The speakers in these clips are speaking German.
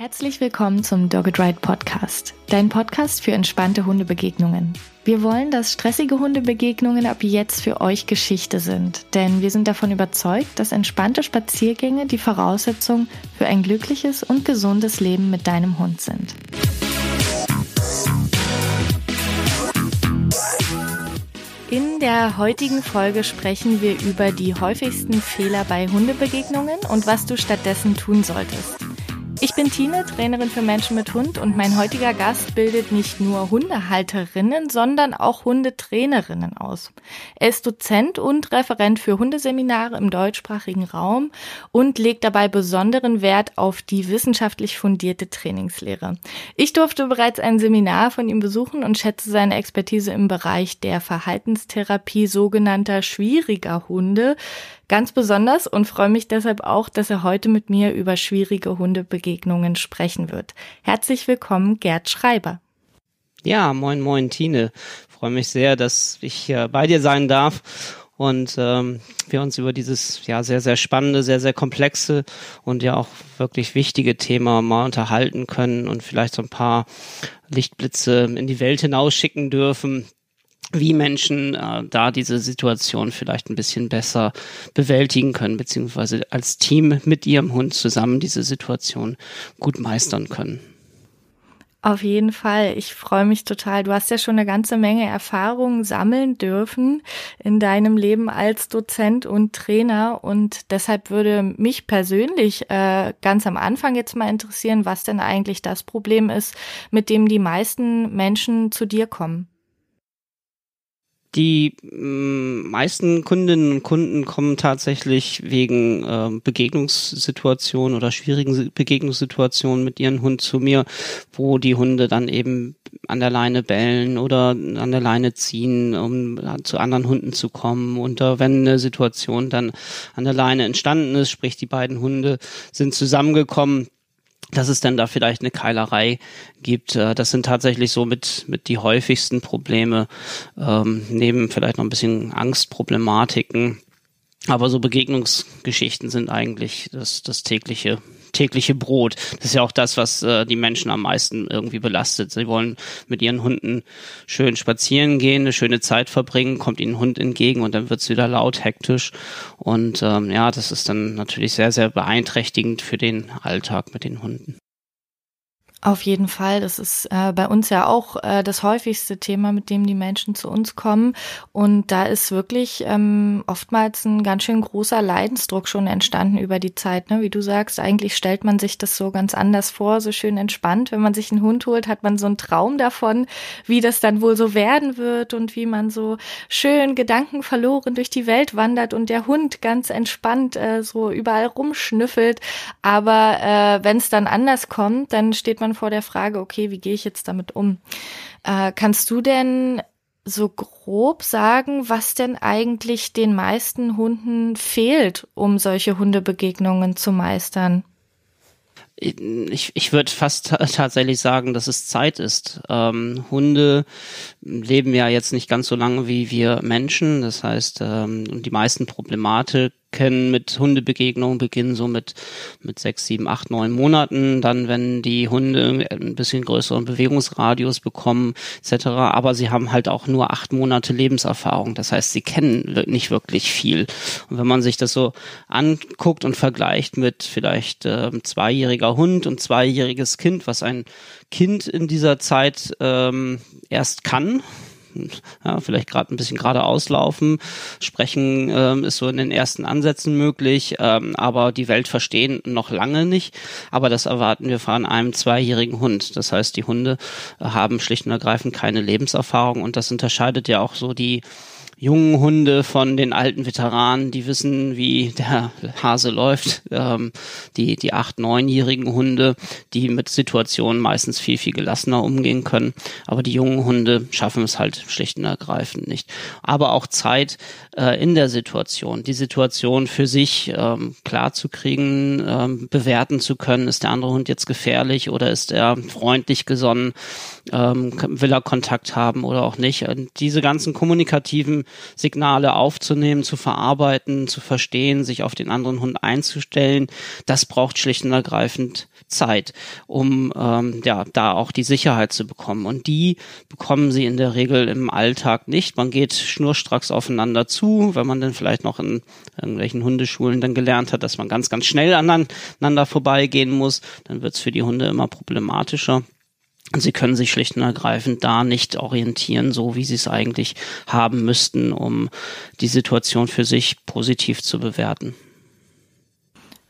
Herzlich willkommen zum Dogged Ride Podcast, dein Podcast für entspannte Hundebegegnungen. Wir wollen, dass stressige Hundebegegnungen ab jetzt für euch Geschichte sind, denn wir sind davon überzeugt, dass entspannte Spaziergänge die Voraussetzung für ein glückliches und gesundes Leben mit deinem Hund sind. In der heutigen Folge sprechen wir über die häufigsten Fehler bei Hundebegegnungen und was du stattdessen tun solltest. Ich bin Tine, Trainerin für Menschen mit Hund und mein heutiger Gast bildet nicht nur Hundehalterinnen, sondern auch Hundetrainerinnen aus. Er ist Dozent und Referent für Hundeseminare im deutschsprachigen Raum und legt dabei besonderen Wert auf die wissenschaftlich fundierte Trainingslehre. Ich durfte bereits ein Seminar von ihm besuchen und schätze seine Expertise im Bereich der Verhaltenstherapie sogenannter schwieriger Hunde ganz besonders und freue mich deshalb auch, dass er heute mit mir über schwierige Hundebegegnungen sprechen wird. Herzlich willkommen, Gerd Schreiber. Ja, moin, moin, Tine. Freue mich sehr, dass ich hier bei dir sein darf und ähm, wir uns über dieses ja sehr sehr spannende, sehr sehr komplexe und ja auch wirklich wichtige Thema mal unterhalten können und vielleicht so ein paar Lichtblitze in die Welt hinausschicken dürfen, wie Menschen äh, da diese Situation vielleicht ein bisschen besser bewältigen können, beziehungsweise als Team mit ihrem Hund zusammen diese Situation gut meistern können. Auf jeden Fall. Ich freue mich total. Du hast ja schon eine ganze Menge Erfahrungen sammeln dürfen in deinem Leben als Dozent und Trainer. Und deshalb würde mich persönlich äh, ganz am Anfang jetzt mal interessieren, was denn eigentlich das Problem ist, mit dem die meisten Menschen zu dir kommen. Die mm, meisten Kundinnen und Kunden kommen tatsächlich wegen äh, Begegnungssituationen oder schwierigen Begegnungssituationen mit ihren Hund zu mir, wo die Hunde dann eben an der Leine bellen oder an der Leine ziehen, um zu anderen Hunden zu kommen. Und äh, wenn eine Situation dann an der Leine entstanden ist, sprich die beiden Hunde sind zusammengekommen, dass es denn da vielleicht eine Keilerei gibt. Äh, das sind tatsächlich so mit, mit die häufigsten Probleme, ähm, neben vielleicht noch ein bisschen Angstproblematiken. Aber so Begegnungsgeschichten sind eigentlich das, das tägliche tägliche Brot. Das ist ja auch das, was äh, die Menschen am meisten irgendwie belastet. Sie wollen mit ihren Hunden schön spazieren gehen, eine schöne Zeit verbringen, kommt ihnen ein Hund entgegen und dann wird's wieder laut, hektisch. Und ähm, ja, das ist dann natürlich sehr, sehr beeinträchtigend für den Alltag mit den Hunden. Auf jeden Fall. Das ist äh, bei uns ja auch äh, das häufigste Thema, mit dem die Menschen zu uns kommen. Und da ist wirklich ähm, oftmals ein ganz schön großer Leidensdruck schon entstanden über die Zeit. Ne? Wie du sagst, eigentlich stellt man sich das so ganz anders vor, so schön entspannt. Wenn man sich einen Hund holt, hat man so einen Traum davon, wie das dann wohl so werden wird und wie man so schön Gedanken verloren durch die Welt wandert und der Hund ganz entspannt äh, so überall rumschnüffelt. Aber äh, wenn es dann anders kommt, dann steht man man vor der Frage, okay, wie gehe ich jetzt damit um? Äh, kannst du denn so grob sagen, was denn eigentlich den meisten Hunden fehlt, um solche Hundebegegnungen zu meistern? ich, ich würde fast tatsächlich sagen, dass es Zeit ist. Ähm, Hunde leben ja jetzt nicht ganz so lange wie wir Menschen. Das heißt, ähm, die meisten Problematik kennen mit Hundebegegnungen beginnen so mit, mit sechs, sieben, acht, neun Monaten. Dann, wenn die Hunde ein bisschen größeren Bewegungsradius bekommen, etc. Aber sie haben halt auch nur acht Monate Lebenserfahrung. Das heißt, sie kennen nicht wirklich viel. Und wenn man sich das so anguckt und vergleicht mit vielleicht äh, zweijähriger Hund und zweijähriges Kind, was ein Kind in dieser Zeit ähm, erst kann, ja, vielleicht gerade ein bisschen gerade auslaufen. Sprechen ähm, ist so in den ersten Ansätzen möglich, ähm, aber die Welt verstehen noch lange nicht. Aber das erwarten wir von einem zweijährigen Hund. Das heißt, die Hunde haben schlicht und ergreifend keine Lebenserfahrung und das unterscheidet ja auch so die jungen Hunde von den alten Veteranen, die wissen, wie der Hase läuft. Ähm, die, die acht, neunjährigen Hunde, die mit Situationen meistens viel, viel gelassener umgehen können. Aber die jungen Hunde schaffen es halt schlicht und ergreifend nicht. Aber auch Zeit äh, in der Situation, die Situation für sich ähm, klar zu kriegen, ähm, bewerten zu können, ist der andere Hund jetzt gefährlich oder ist er freundlich gesonnen, ähm, will er Kontakt haben oder auch nicht. Und diese ganzen kommunikativen Signale aufzunehmen, zu verarbeiten, zu verstehen, sich auf den anderen Hund einzustellen, das braucht schlicht und ergreifend Zeit, um ähm, ja da auch die Sicherheit zu bekommen. Und die bekommen sie in der Regel im Alltag nicht. Man geht schnurstracks aufeinander zu, wenn man dann vielleicht noch in irgendwelchen Hundeschulen dann gelernt hat, dass man ganz, ganz schnell aneinander vorbeigehen muss, dann wird es für die Hunde immer problematischer. Sie können sich schlicht und ergreifend da nicht orientieren, so wie sie es eigentlich haben müssten, um die Situation für sich positiv zu bewerten.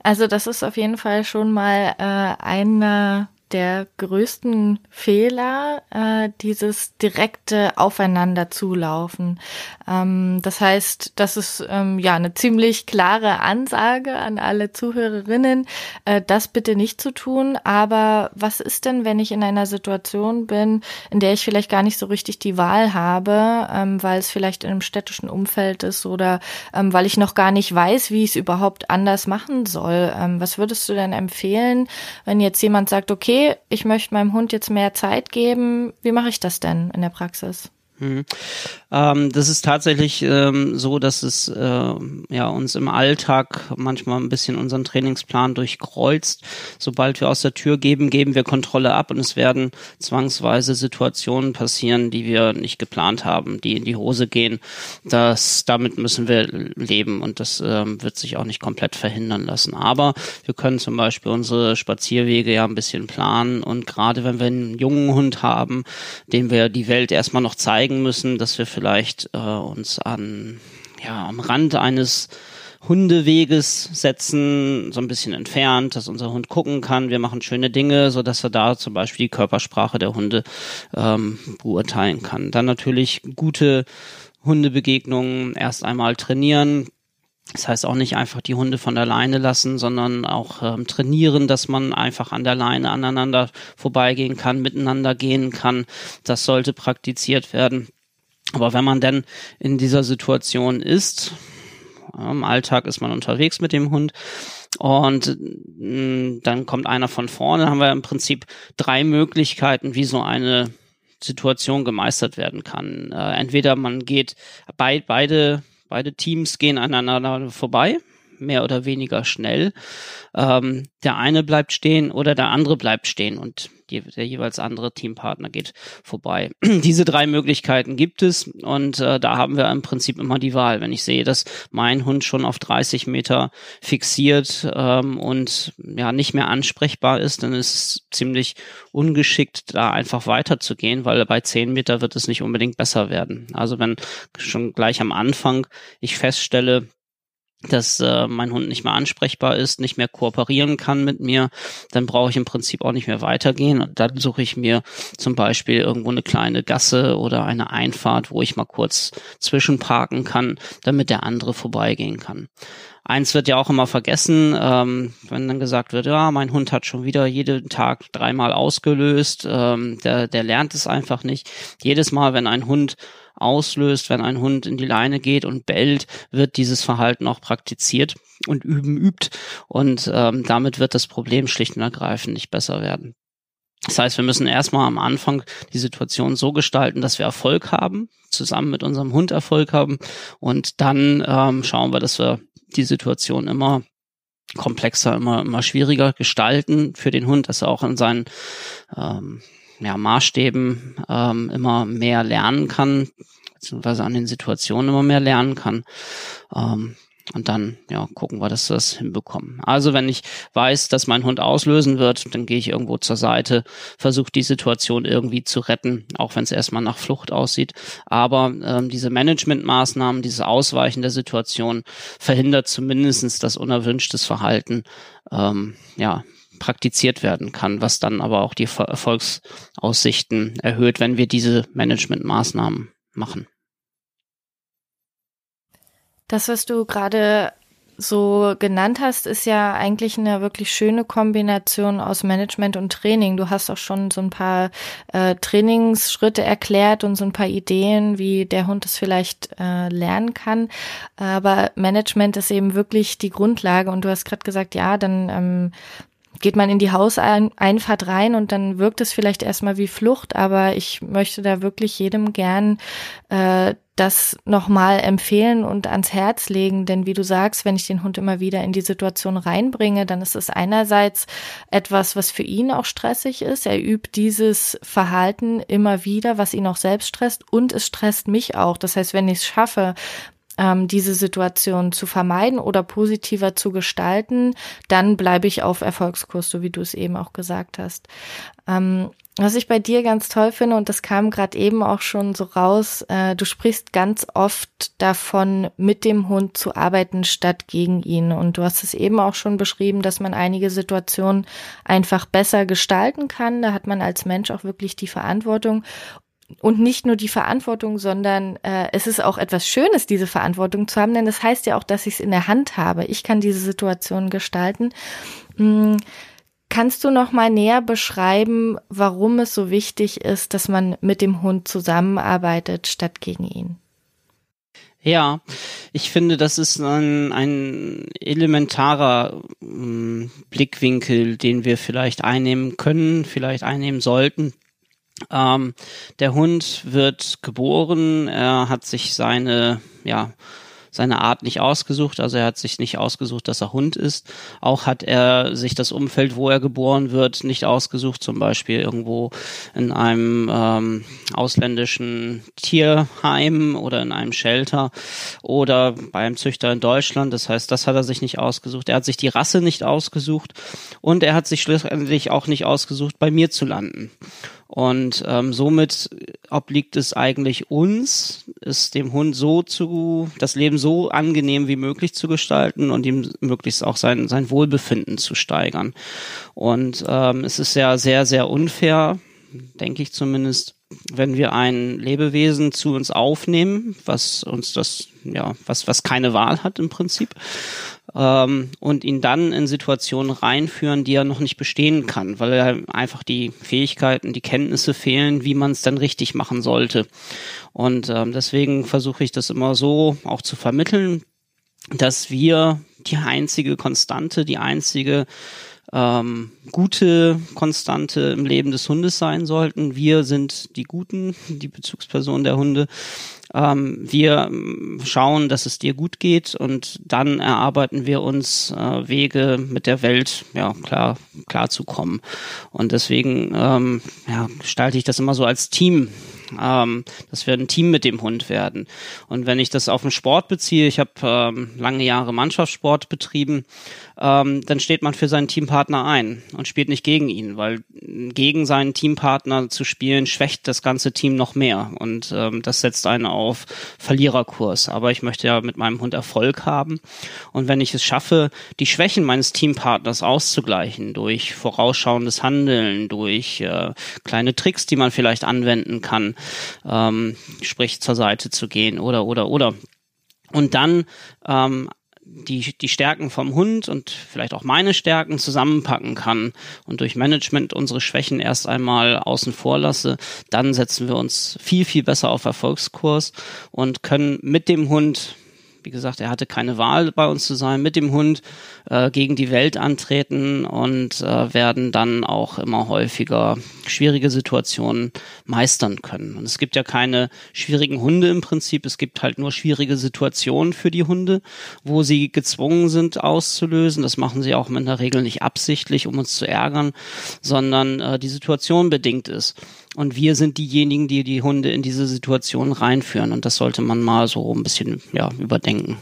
Also das ist auf jeden Fall schon mal äh, eine der größten Fehler, äh, dieses direkte Aufeinander zulaufen. Ähm, das heißt, das ist ähm, ja eine ziemlich klare Ansage an alle Zuhörerinnen, äh, das bitte nicht zu tun. Aber was ist denn, wenn ich in einer Situation bin, in der ich vielleicht gar nicht so richtig die Wahl habe, ähm, weil es vielleicht in einem städtischen Umfeld ist oder ähm, weil ich noch gar nicht weiß, wie ich es überhaupt anders machen soll? Ähm, was würdest du denn empfehlen, wenn jetzt jemand sagt, okay, ich möchte meinem Hund jetzt mehr Zeit geben. Wie mache ich das denn in der Praxis? Mhm. Ähm, das ist tatsächlich ähm, so, dass es äh, ja uns im Alltag manchmal ein bisschen unseren Trainingsplan durchkreuzt. Sobald wir aus der Tür geben, geben wir Kontrolle ab und es werden zwangsweise Situationen passieren, die wir nicht geplant haben, die in die Hose gehen. Das damit müssen wir leben und das ähm, wird sich auch nicht komplett verhindern lassen. Aber wir können zum Beispiel unsere Spazierwege ja ein bisschen planen und gerade wenn wir einen jungen Hund haben, dem wir die Welt erstmal noch zeigen zeigen müssen, dass wir vielleicht äh, uns an ja am Rand eines Hundeweges setzen, so ein bisschen entfernt, dass unser Hund gucken kann. Wir machen schöne Dinge, so dass er da zum Beispiel die Körpersprache der Hunde ähm, beurteilen kann. Dann natürlich gute Hundebegegnungen erst einmal trainieren, das heißt auch nicht einfach die Hunde von der Leine lassen, sondern auch ähm, trainieren, dass man einfach an der Leine aneinander vorbeigehen kann, miteinander gehen kann. Das sollte praktiziert werden. Aber wenn man denn in dieser Situation ist, im Alltag ist man unterwegs mit dem Hund und mh, dann kommt einer von vorne, haben wir im Prinzip drei Möglichkeiten, wie so eine Situation gemeistert werden kann. Äh, entweder man geht bei, beide Beide Teams gehen aneinander vorbei, mehr oder weniger schnell. Ähm, der eine bleibt stehen oder der andere bleibt stehen und die, der jeweils andere Teampartner geht vorbei. Diese drei Möglichkeiten gibt es und äh, da haben wir im Prinzip immer die Wahl. Wenn ich sehe, dass mein Hund schon auf 30 Meter fixiert ähm, und ja nicht mehr ansprechbar ist, dann ist es ziemlich ungeschickt, da einfach weiterzugehen, weil bei 10 Meter wird es nicht unbedingt besser werden. Also wenn schon gleich am Anfang ich feststelle, dass äh, mein Hund nicht mehr ansprechbar ist, nicht mehr kooperieren kann mit mir, dann brauche ich im Prinzip auch nicht mehr weitergehen. Und dann suche ich mir zum Beispiel irgendwo eine kleine Gasse oder eine Einfahrt, wo ich mal kurz zwischenparken kann, damit der andere vorbeigehen kann. Eins wird ja auch immer vergessen, ähm, wenn dann gesagt wird, ja, mein Hund hat schon wieder jeden Tag dreimal ausgelöst, ähm, der, der lernt es einfach nicht. Jedes Mal, wenn ein Hund auslöst, wenn ein Hund in die Leine geht und bellt, wird dieses Verhalten auch praktiziert und üben übt. Und ähm, damit wird das Problem schlicht und ergreifend nicht besser werden. Das heißt, wir müssen erstmal am Anfang die Situation so gestalten, dass wir Erfolg haben, zusammen mit unserem Hund Erfolg haben. Und dann ähm, schauen wir, dass wir die Situation immer komplexer, immer, immer schwieriger gestalten für den Hund, dass er auch in seinen ähm, ja, Maßstäben ähm, immer mehr lernen kann, beziehungsweise an den Situationen immer mehr lernen kann. Ähm, und dann ja gucken wir, dass wir das hinbekommen. Also wenn ich weiß, dass mein Hund auslösen wird, dann gehe ich irgendwo zur Seite, versuche die Situation irgendwie zu retten, auch wenn es erstmal nach Flucht aussieht. Aber ähm, diese Managementmaßnahmen, dieses Ausweichen der Situation verhindert zumindestens das unerwünschtes Verhalten ähm, ja praktiziert werden kann, was dann aber auch die Erfolgsaussichten erhöht, wenn wir diese Managementmaßnahmen machen. Das, was du gerade so genannt hast, ist ja eigentlich eine wirklich schöne Kombination aus Management und Training. Du hast auch schon so ein paar äh, Trainingsschritte erklärt und so ein paar Ideen, wie der Hund es vielleicht äh, lernen kann. Aber Management ist eben wirklich die Grundlage. Und du hast gerade gesagt, ja, dann ähm, geht man in die Hauseinfahrt rein und dann wirkt es vielleicht erstmal wie Flucht, aber ich möchte da wirklich jedem gern äh, das nochmal empfehlen und ans Herz legen, denn wie du sagst, wenn ich den Hund immer wieder in die Situation reinbringe, dann ist es einerseits etwas, was für ihn auch stressig ist. Er übt dieses Verhalten immer wieder, was ihn auch selbst stresst und es stresst mich auch. Das heißt, wenn ich es schaffe, ähm, diese Situation zu vermeiden oder positiver zu gestalten, dann bleibe ich auf Erfolgskurs, so wie du es eben auch gesagt hast. Ähm, was ich bei dir ganz toll finde, und das kam gerade eben auch schon so raus, äh, du sprichst ganz oft davon, mit dem Hund zu arbeiten statt gegen ihn. Und du hast es eben auch schon beschrieben, dass man einige Situationen einfach besser gestalten kann. Da hat man als Mensch auch wirklich die Verantwortung und nicht nur die Verantwortung, sondern äh, es ist auch etwas Schönes, diese Verantwortung zu haben, denn das heißt ja auch, dass ich es in der Hand habe. Ich kann diese Situation gestalten. Hm, kannst du noch mal näher beschreiben, warum es so wichtig ist, dass man mit dem Hund zusammenarbeitet statt gegen ihn? Ja, ich finde, das ist ein, ein elementarer ähm, Blickwinkel, den wir vielleicht einnehmen können, vielleicht einnehmen sollten ähm, der Hund wird geboren, er hat sich seine, ja, seine Art nicht ausgesucht, also er hat sich nicht ausgesucht, dass er Hund ist. Auch hat er sich das Umfeld, wo er geboren wird, nicht ausgesucht, zum Beispiel irgendwo in einem ähm, ausländischen Tierheim oder in einem Shelter oder beim Züchter in Deutschland. Das heißt, das hat er sich nicht ausgesucht. Er hat sich die Rasse nicht ausgesucht und er hat sich schlussendlich auch nicht ausgesucht, bei mir zu landen. Und ähm, somit obliegt es eigentlich uns, es dem Hund so zu, das Leben so angenehm wie möglich zu gestalten und ihm möglichst auch sein, sein Wohlbefinden zu steigern. Und ähm, es ist ja sehr, sehr unfair, denke ich zumindest, wenn wir ein Lebewesen zu uns aufnehmen, was uns das, ja, was, was keine Wahl hat im Prinzip, ähm, und ihn dann in Situationen reinführen, die er noch nicht bestehen kann, weil er einfach die Fähigkeiten, die Kenntnisse fehlen, wie man es dann richtig machen sollte. Und ähm, deswegen versuche ich das immer so auch zu vermitteln, dass wir die einzige Konstante, die einzige ähm, gute Konstante im Leben des Hundes sein sollten. Wir sind die Guten, die Bezugspersonen der Hunde. Ähm, wir ähm, schauen, dass es dir gut geht und dann erarbeiten wir uns äh, Wege mit der Welt ja klar klar zu kommen. Und deswegen ähm, ja, gestalte ich das immer so als Team ähm, dass wir ein Team mit dem Hund werden. Und wenn ich das auf den Sport beziehe, ich habe ähm, lange Jahre Mannschaftssport betrieben, ähm, dann steht man für seinen Teampartner ein und spielt nicht gegen ihn, weil gegen seinen Teampartner zu spielen schwächt das ganze Team noch mehr und ähm, das setzt einen auf Verliererkurs. Aber ich möchte ja mit meinem Hund Erfolg haben und wenn ich es schaffe, die Schwächen meines Teampartners auszugleichen durch vorausschauendes Handeln, durch äh, kleine Tricks, die man vielleicht anwenden kann, ähm, sprich zur Seite zu gehen oder oder oder. Und dann ähm, die, die Stärken vom Hund und vielleicht auch meine Stärken zusammenpacken kann und durch Management unsere Schwächen erst einmal außen vor lasse, dann setzen wir uns viel, viel besser auf Erfolgskurs und können mit dem Hund wie gesagt, er hatte keine Wahl, bei uns zu sein, mit dem Hund äh, gegen die Welt antreten und äh, werden dann auch immer häufiger schwierige Situationen meistern können. Und es gibt ja keine schwierigen Hunde im Prinzip, es gibt halt nur schwierige Situationen für die Hunde, wo sie gezwungen sind auszulösen. Das machen sie auch in der Regel nicht absichtlich, um uns zu ärgern, sondern äh, die Situation bedingt ist. Und wir sind diejenigen, die die Hunde in diese Situation reinführen. Und das sollte man mal so ein bisschen ja, überdenken.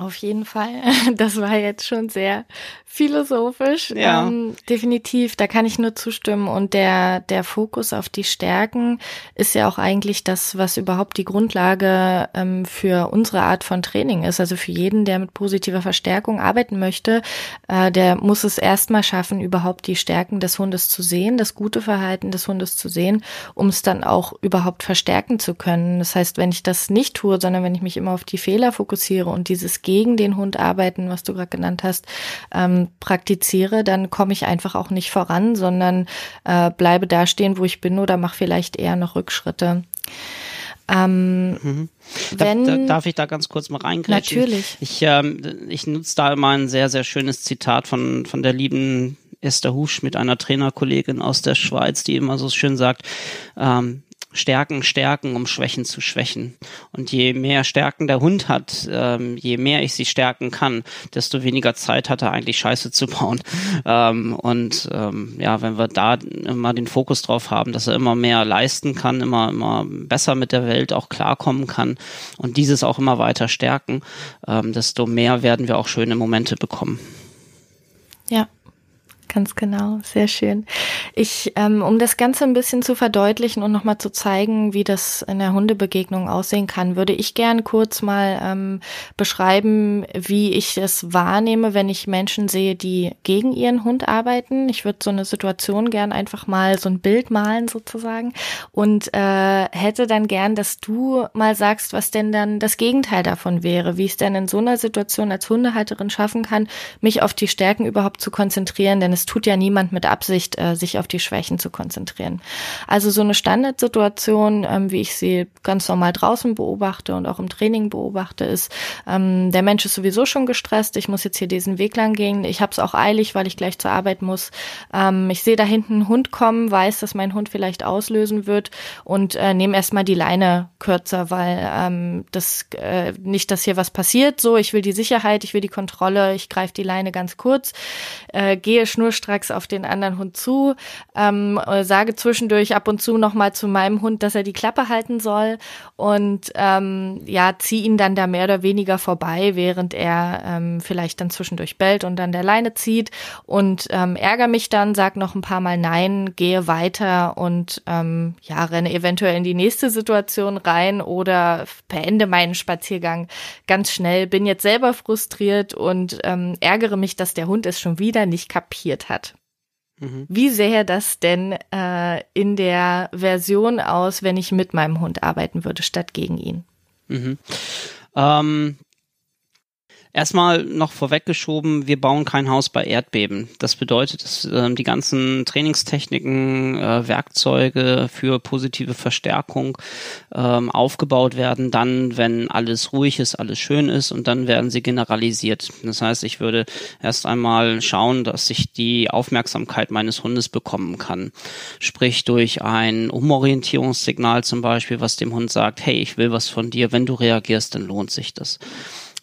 Auf jeden Fall. Das war jetzt schon sehr philosophisch. Ja. Ähm, definitiv, da kann ich nur zustimmen. Und der, der Fokus auf die Stärken ist ja auch eigentlich das, was überhaupt die Grundlage ähm, für unsere Art von Training ist. Also für jeden, der mit positiver Verstärkung arbeiten möchte, äh, der muss es erstmal schaffen, überhaupt die Stärken des Hundes zu sehen, das gute Verhalten des Hundes zu sehen, um es dann auch überhaupt verstärken zu können. Das heißt, wenn ich das nicht tue, sondern wenn ich mich immer auf die Fehler fokussiere und dieses gegen den Hund arbeiten, was du gerade genannt hast, ähm, praktiziere, dann komme ich einfach auch nicht voran, sondern äh, bleibe da stehen, wo ich bin oder mache vielleicht eher noch Rückschritte. Ähm, mhm. wenn, da, da, darf ich da ganz kurz mal reingreifen? Natürlich. Ich, ähm, ich nutze da immer ein sehr, sehr schönes Zitat von, von der lieben Esther Husch mit einer Trainerkollegin aus der Schweiz, die immer so schön sagt, ähm, Stärken stärken, um Schwächen zu schwächen. Und je mehr Stärken der Hund hat, ähm, je mehr ich sie stärken kann, desto weniger Zeit hat er eigentlich Scheiße zu bauen. Ähm, und ähm, ja, wenn wir da immer den Fokus drauf haben, dass er immer mehr leisten kann, immer immer besser mit der Welt auch klarkommen kann und dieses auch immer weiter stärken, ähm, desto mehr werden wir auch schöne Momente bekommen. Ja, Ganz genau, sehr schön. Ich, ähm, um das Ganze ein bisschen zu verdeutlichen und nochmal zu zeigen, wie das in der Hundebegegnung aussehen kann, würde ich gern kurz mal ähm, beschreiben, wie ich es wahrnehme, wenn ich Menschen sehe, die gegen ihren Hund arbeiten. Ich würde so eine Situation gern einfach mal so ein Bild malen sozusagen und äh, hätte dann gern, dass du mal sagst, was denn dann das Gegenteil davon wäre, wie ich es denn in so einer Situation als Hundehalterin schaffen kann, mich auf die Stärken überhaupt zu konzentrieren, denn es tut ja niemand mit Absicht, äh, sich auf die Schwächen zu konzentrieren. Also so eine Standardsituation, ähm, wie ich sie ganz normal draußen beobachte und auch im Training beobachte, ist, ähm, der Mensch ist sowieso schon gestresst, ich muss jetzt hier diesen Weg lang gehen, ich habe es auch eilig, weil ich gleich zur Arbeit muss. Ähm, ich sehe da hinten einen Hund kommen, weiß, dass mein Hund vielleicht auslösen wird und äh, nehme erstmal die Leine kürzer, weil ähm, das äh, nicht, dass hier was passiert. So, ich will die Sicherheit, ich will die Kontrolle, ich greife die Leine ganz kurz, äh, gehe schnur schnurstracks auf den anderen Hund zu, ähm, sage zwischendurch ab und zu nochmal zu meinem Hund, dass er die Klappe halten soll und ähm, ja, zieh ihn dann da mehr oder weniger vorbei, während er ähm, vielleicht dann zwischendurch bellt und dann der Leine zieht und ähm, ärgere mich dann, sag noch ein paar Mal Nein, gehe weiter und ähm, ja, renne eventuell in die nächste Situation rein oder beende meinen Spaziergang ganz schnell, bin jetzt selber frustriert und ähm, ärgere mich, dass der Hund es schon wieder nicht kapiert entwickelt hat. Mhm. Wie sähe das denn äh, in der Version aus, wenn ich mit meinem Hund arbeiten würde, statt gegen ihn? Mhm. Ähm, Erstmal noch vorweggeschoben, wir bauen kein Haus bei Erdbeben. Das bedeutet, dass äh, die ganzen Trainingstechniken, äh, Werkzeuge für positive Verstärkung ähm, aufgebaut werden, dann, wenn alles ruhig ist, alles schön ist und dann werden sie generalisiert. Das heißt, ich würde erst einmal schauen, dass ich die Aufmerksamkeit meines Hundes bekommen kann. Sprich durch ein Umorientierungssignal zum Beispiel, was dem Hund sagt, hey, ich will was von dir, wenn du reagierst, dann lohnt sich das.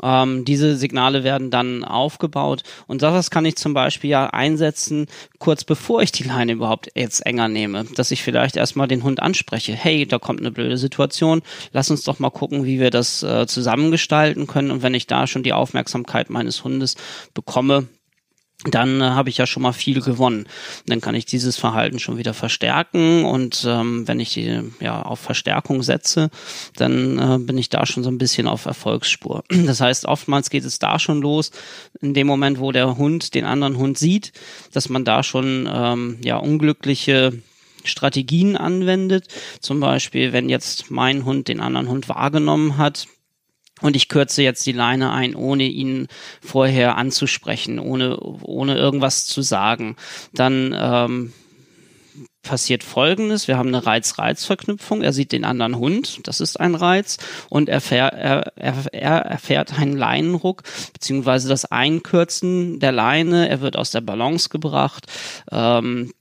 Ähm, diese Signale werden dann aufgebaut. Und das kann ich zum Beispiel ja einsetzen, kurz bevor ich die Leine überhaupt jetzt enger nehme, dass ich vielleicht erstmal den Hund anspreche. Hey, da kommt eine blöde Situation, lass uns doch mal gucken, wie wir das äh, zusammengestalten können. Und wenn ich da schon die Aufmerksamkeit meines Hundes bekomme, dann äh, habe ich ja schon mal viel gewonnen. Dann kann ich dieses Verhalten schon wieder verstärken und ähm, wenn ich die ja auf Verstärkung setze, dann äh, bin ich da schon so ein bisschen auf Erfolgsspur. Das heißt, oftmals geht es da schon los, in dem Moment, wo der Hund den anderen Hund sieht, dass man da schon ähm, ja unglückliche Strategien anwendet. Zum Beispiel, wenn jetzt mein Hund den anderen Hund wahrgenommen hat, und ich kürze jetzt die Leine ein, ohne ihn vorher anzusprechen, ohne, ohne irgendwas zu sagen. Dann ähm, passiert Folgendes. Wir haben eine Reiz-Reiz-Verknüpfung. Er sieht den anderen Hund, das ist ein Reiz, und er, er, er, er erfährt einen Leinenruck, beziehungsweise das Einkürzen der Leine. Er wird aus der Balance gebracht. Ähm,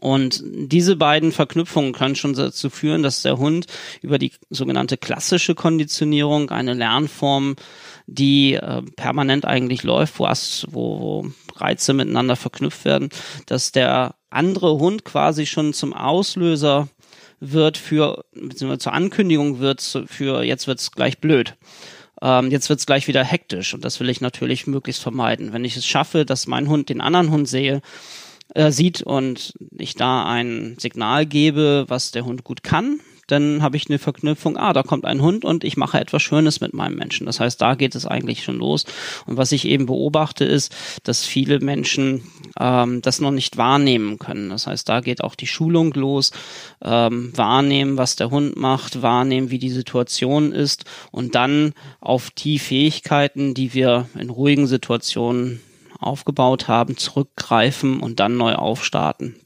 und diese beiden Verknüpfungen können schon dazu führen, dass der Hund über die sogenannte klassische Konditionierung, eine Lernform, die äh, permanent eigentlich läuft, wo, wo, wo Reize miteinander verknüpft werden, dass der andere Hund quasi schon zum Auslöser wird für, beziehungsweise zur Ankündigung wird für jetzt wird's gleich blöd. Ähm, jetzt wird's gleich wieder hektisch und das will ich natürlich möglichst vermeiden. Wenn ich es schaffe, dass mein Hund den anderen Hund sehe, äh, sieht und ich da ein Signal gebe, was der Hund gut kann, dann habe ich eine Verknüpfung, ah, da kommt ein Hund und ich mache etwas Schönes mit meinem Menschen. Das heißt, da geht es eigentlich schon los. Und was ich eben beobachte, ist, dass viele Menschen ähm, das noch nicht wahrnehmen können. Das heißt, da geht auch die Schulung los. Ähm, wahrnehmen, was der Hund macht, wahrnehmen, wie die Situation ist und dann auf die Fähigkeiten, die wir in ruhigen Situationen aufgebaut haben, zurückgreifen und dann neu aufstarten.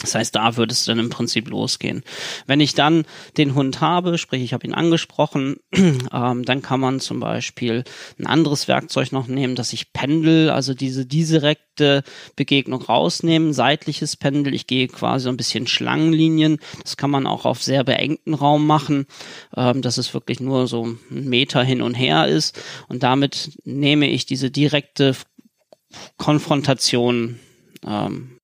Das heißt, da würde es dann im Prinzip losgehen. Wenn ich dann den Hund habe, sprich ich habe ihn angesprochen, ähm, dann kann man zum Beispiel ein anderes Werkzeug noch nehmen, dass ich Pendel, also diese direkte Begegnung rausnehmen, seitliches Pendel. Ich gehe quasi so ein bisschen Schlangenlinien. Das kann man auch auf sehr beengten Raum machen, ähm, dass es wirklich nur so ein Meter hin und her ist. Und damit nehme ich diese direkte Konfrontation ähm,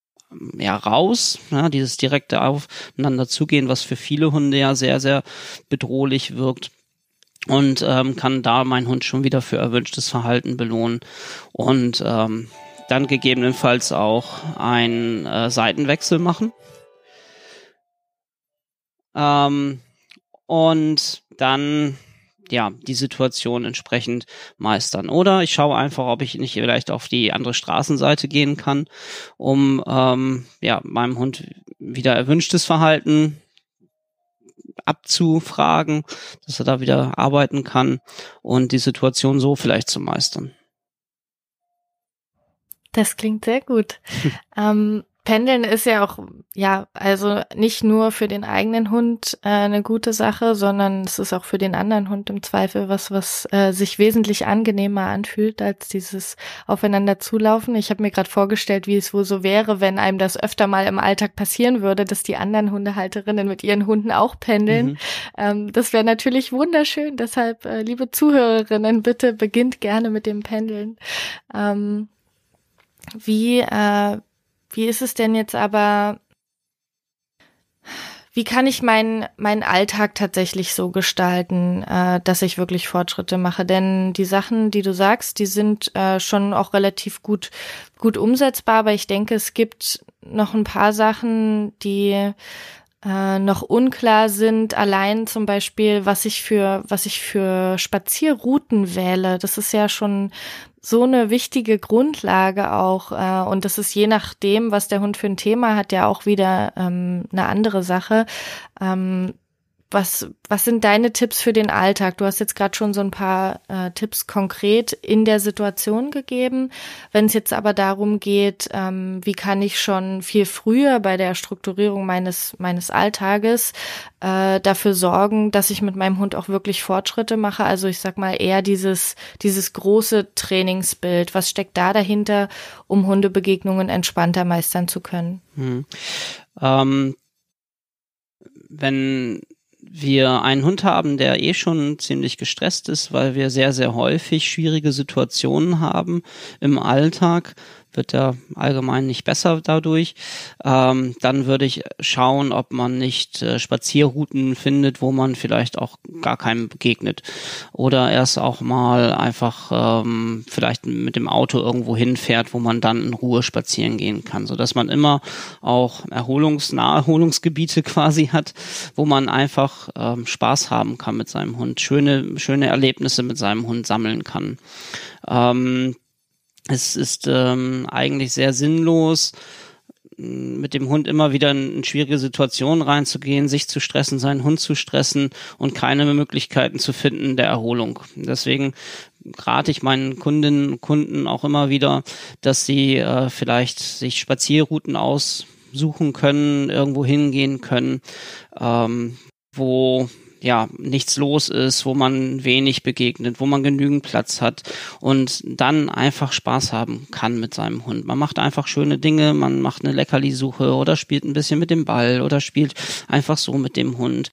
ja raus, ja, dieses direkte Aufeinander zugehen, was für viele Hunde ja sehr, sehr bedrohlich wirkt und ähm, kann da mein Hund schon wieder für erwünschtes Verhalten belohnen und ähm, dann gegebenenfalls auch einen äh, Seitenwechsel machen. Ähm, und dann ja, die Situation entsprechend meistern. Oder ich schaue einfach, ob ich nicht vielleicht auf die andere Straßenseite gehen kann, um ähm, ja, meinem Hund wieder erwünschtes Verhalten abzufragen, dass er da wieder arbeiten kann und die Situation so vielleicht zu meistern. Das klingt sehr gut. ähm, Pendeln ist ja auch, ja, also nicht nur für den eigenen Hund äh, eine gute Sache, sondern es ist auch für den anderen Hund im Zweifel was, was äh, sich wesentlich angenehmer anfühlt als dieses Aufeinander zulaufen. Ich habe mir gerade vorgestellt, wie es wohl so wäre, wenn einem das öfter mal im Alltag passieren würde, dass die anderen Hundehalterinnen mit ihren Hunden auch pendeln. Mhm. Ähm, das wäre natürlich wunderschön. Deshalb, äh, liebe Zuhörerinnen, bitte beginnt gerne mit dem Pendeln. Ähm, wie, äh, wie ist es denn jetzt aber, wie kann ich meinen meinen Alltag tatsächlich so gestalten, äh, dass ich wirklich Fortschritte mache? Denn die Sachen, die du sagst, die sind äh, schon auch relativ gut gut umsetzbar, aber ich denke, es gibt noch ein paar Sachen, die äh, noch unklar sind. Allein zum Beispiel, was ich für was ich für Spazierrouten wähle. Das ist ja schon so eine wichtige Grundlage auch. Äh, und das ist je nachdem, was der Hund für ein Thema hat, ja auch wieder ähm, eine andere Sache. Ähm, was, was sind deine Tipps für den Alltag? Du hast jetzt gerade schon so ein paar äh, Tipps konkret in der Situation gegeben. Wenn es jetzt aber darum geht, ähm, wie kann ich schon viel früher bei der Strukturierung meines, meines Alltages äh, dafür sorgen, dass ich mit meinem Hund auch wirklich Fortschritte mache? Also ich sag mal eher dieses, dieses große Trainingsbild. Was steckt da dahinter, um Hundebegegnungen entspannter meistern zu können? Hm. Ähm, wenn wir einen Hund haben, der eh schon ziemlich gestresst ist, weil wir sehr, sehr häufig schwierige Situationen haben im Alltag, wird er allgemein nicht besser dadurch. Ähm, dann würde ich schauen, ob man nicht äh, Spazierrouten findet, wo man vielleicht auch gar keinem begegnet. Oder erst auch mal einfach ähm, vielleicht mit dem Auto irgendwo hinfährt, wo man dann in Ruhe spazieren gehen kann, sodass man immer auch Erholungsnaherholungsgebiete quasi hat, wo man einfach ähm, Spaß haben kann mit seinem Hund, schöne, schöne Erlebnisse mit seinem Hund sammeln kann. Ähm, es ist ähm, eigentlich sehr sinnlos, mit dem Hund immer wieder in, schwierige Situationen reinzugehen, sich zu stressen, seinen Hund zu stressen und keine Möglichkeiten zu finden der Erholung. Deswegen rate ich meinen Kundinnen und Kunden auch immer wieder, dass sie äh, vielleicht sich Spazierrouten aussuchen können, irgendwo hingehen können, ähm, wo ja nichts los ist, wo man wenig begegnet, wo man genügend Platz hat und dann einfach Spaß haben kann mit seinem Hund. Man macht einfach schöne Dinge, man macht eine Leckerlisuche oder spielt ein bisschen mit dem Ball oder spielt einfach so mit dem Hund,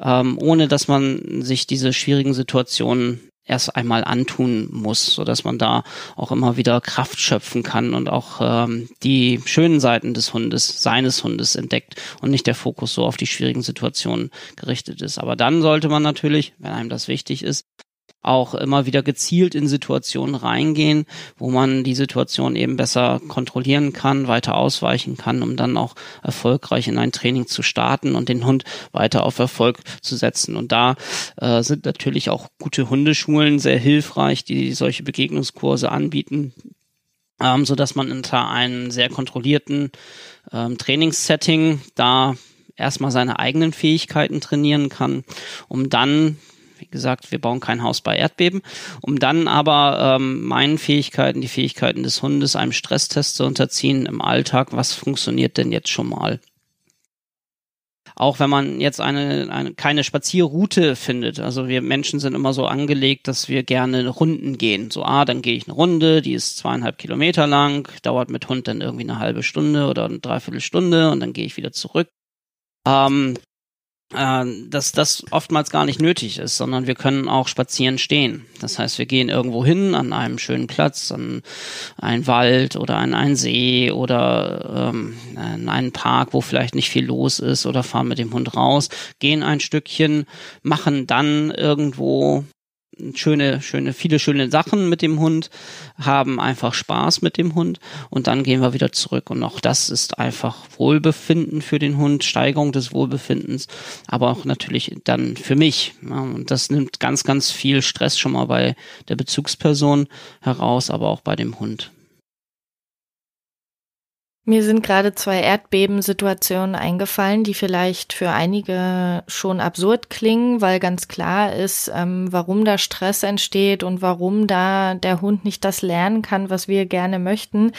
ähm, ohne dass man sich diese schwierigen Situationen erst einmal antun muss, so dass man da auch immer wieder Kraft schöpfen kann und auch ähm, die schönen Seiten des Hundes, seines Hundes entdeckt und nicht der Fokus so auf die schwierigen Situationen gerichtet ist. Aber dann sollte man natürlich, wenn einem das wichtig ist, auch immer wieder gezielt in Situationen reingehen, wo man die Situation eben besser kontrollieren kann, weiter ausweichen kann, um dann auch erfolgreich in ein Training zu starten und den Hund weiter auf Erfolg zu setzen. Und da äh, sind natürlich auch gute Hundeschulen sehr hilfreich, die solche Begegnungskurse anbieten, ähm, so dass man unter einem sehr kontrollierten ähm, Trainingssetting da erstmal seine eigenen Fähigkeiten trainieren kann, um dann wie gesagt, wir bauen kein Haus bei Erdbeben, um dann aber ähm, meinen Fähigkeiten, die Fähigkeiten des Hundes einem Stresstest zu unterziehen im Alltag. Was funktioniert denn jetzt schon mal? auch wenn man jetzt eine, eine keine Spazierroute findet. Also wir Menschen sind immer so angelegt, dass wir gerne Runden gehen. So, ah, dann gehe ich eine Runde, die ist zweieinhalb Kilometer lang, dauert mit Hund dann irgendwie eine halbe Stunde oder eine Dreiviertelstunde und dann gehe ich wieder zurück. Ähm, äh, dass das oftmals gar nicht nötig ist, sondern wir können auch spazieren stehen. Das heißt, wir gehen irgendwo hin an einem schönen Platz, an einen Wald oder an einen See oder ähm, in einen Park, wo vielleicht nicht viel los ist oder fahren mit dem Hund raus, gehen ein Stückchen, machen dann irgendwo schöne, schöne, viele schöne Sachen mit dem Hund, haben einfach Spaß mit dem Hund und dann gehen wir wieder zurück. Und auch das ist einfach Wohlbefinden für den Hund, Steigerung des Wohlbefindens, aber auch natürlich dann für mich. Und das nimmt ganz, ganz viel Stress schon mal bei der Bezugsperson heraus, aber auch bei dem Hund. Mir sind gerade zwei Erdbebensituationen eingefallen, die vielleicht für einige schon absurd klingen, weil ganz klar ist, ähm, warum da Stress entsteht und warum da der Hund nicht das lernen kann, was wir gerne möchten.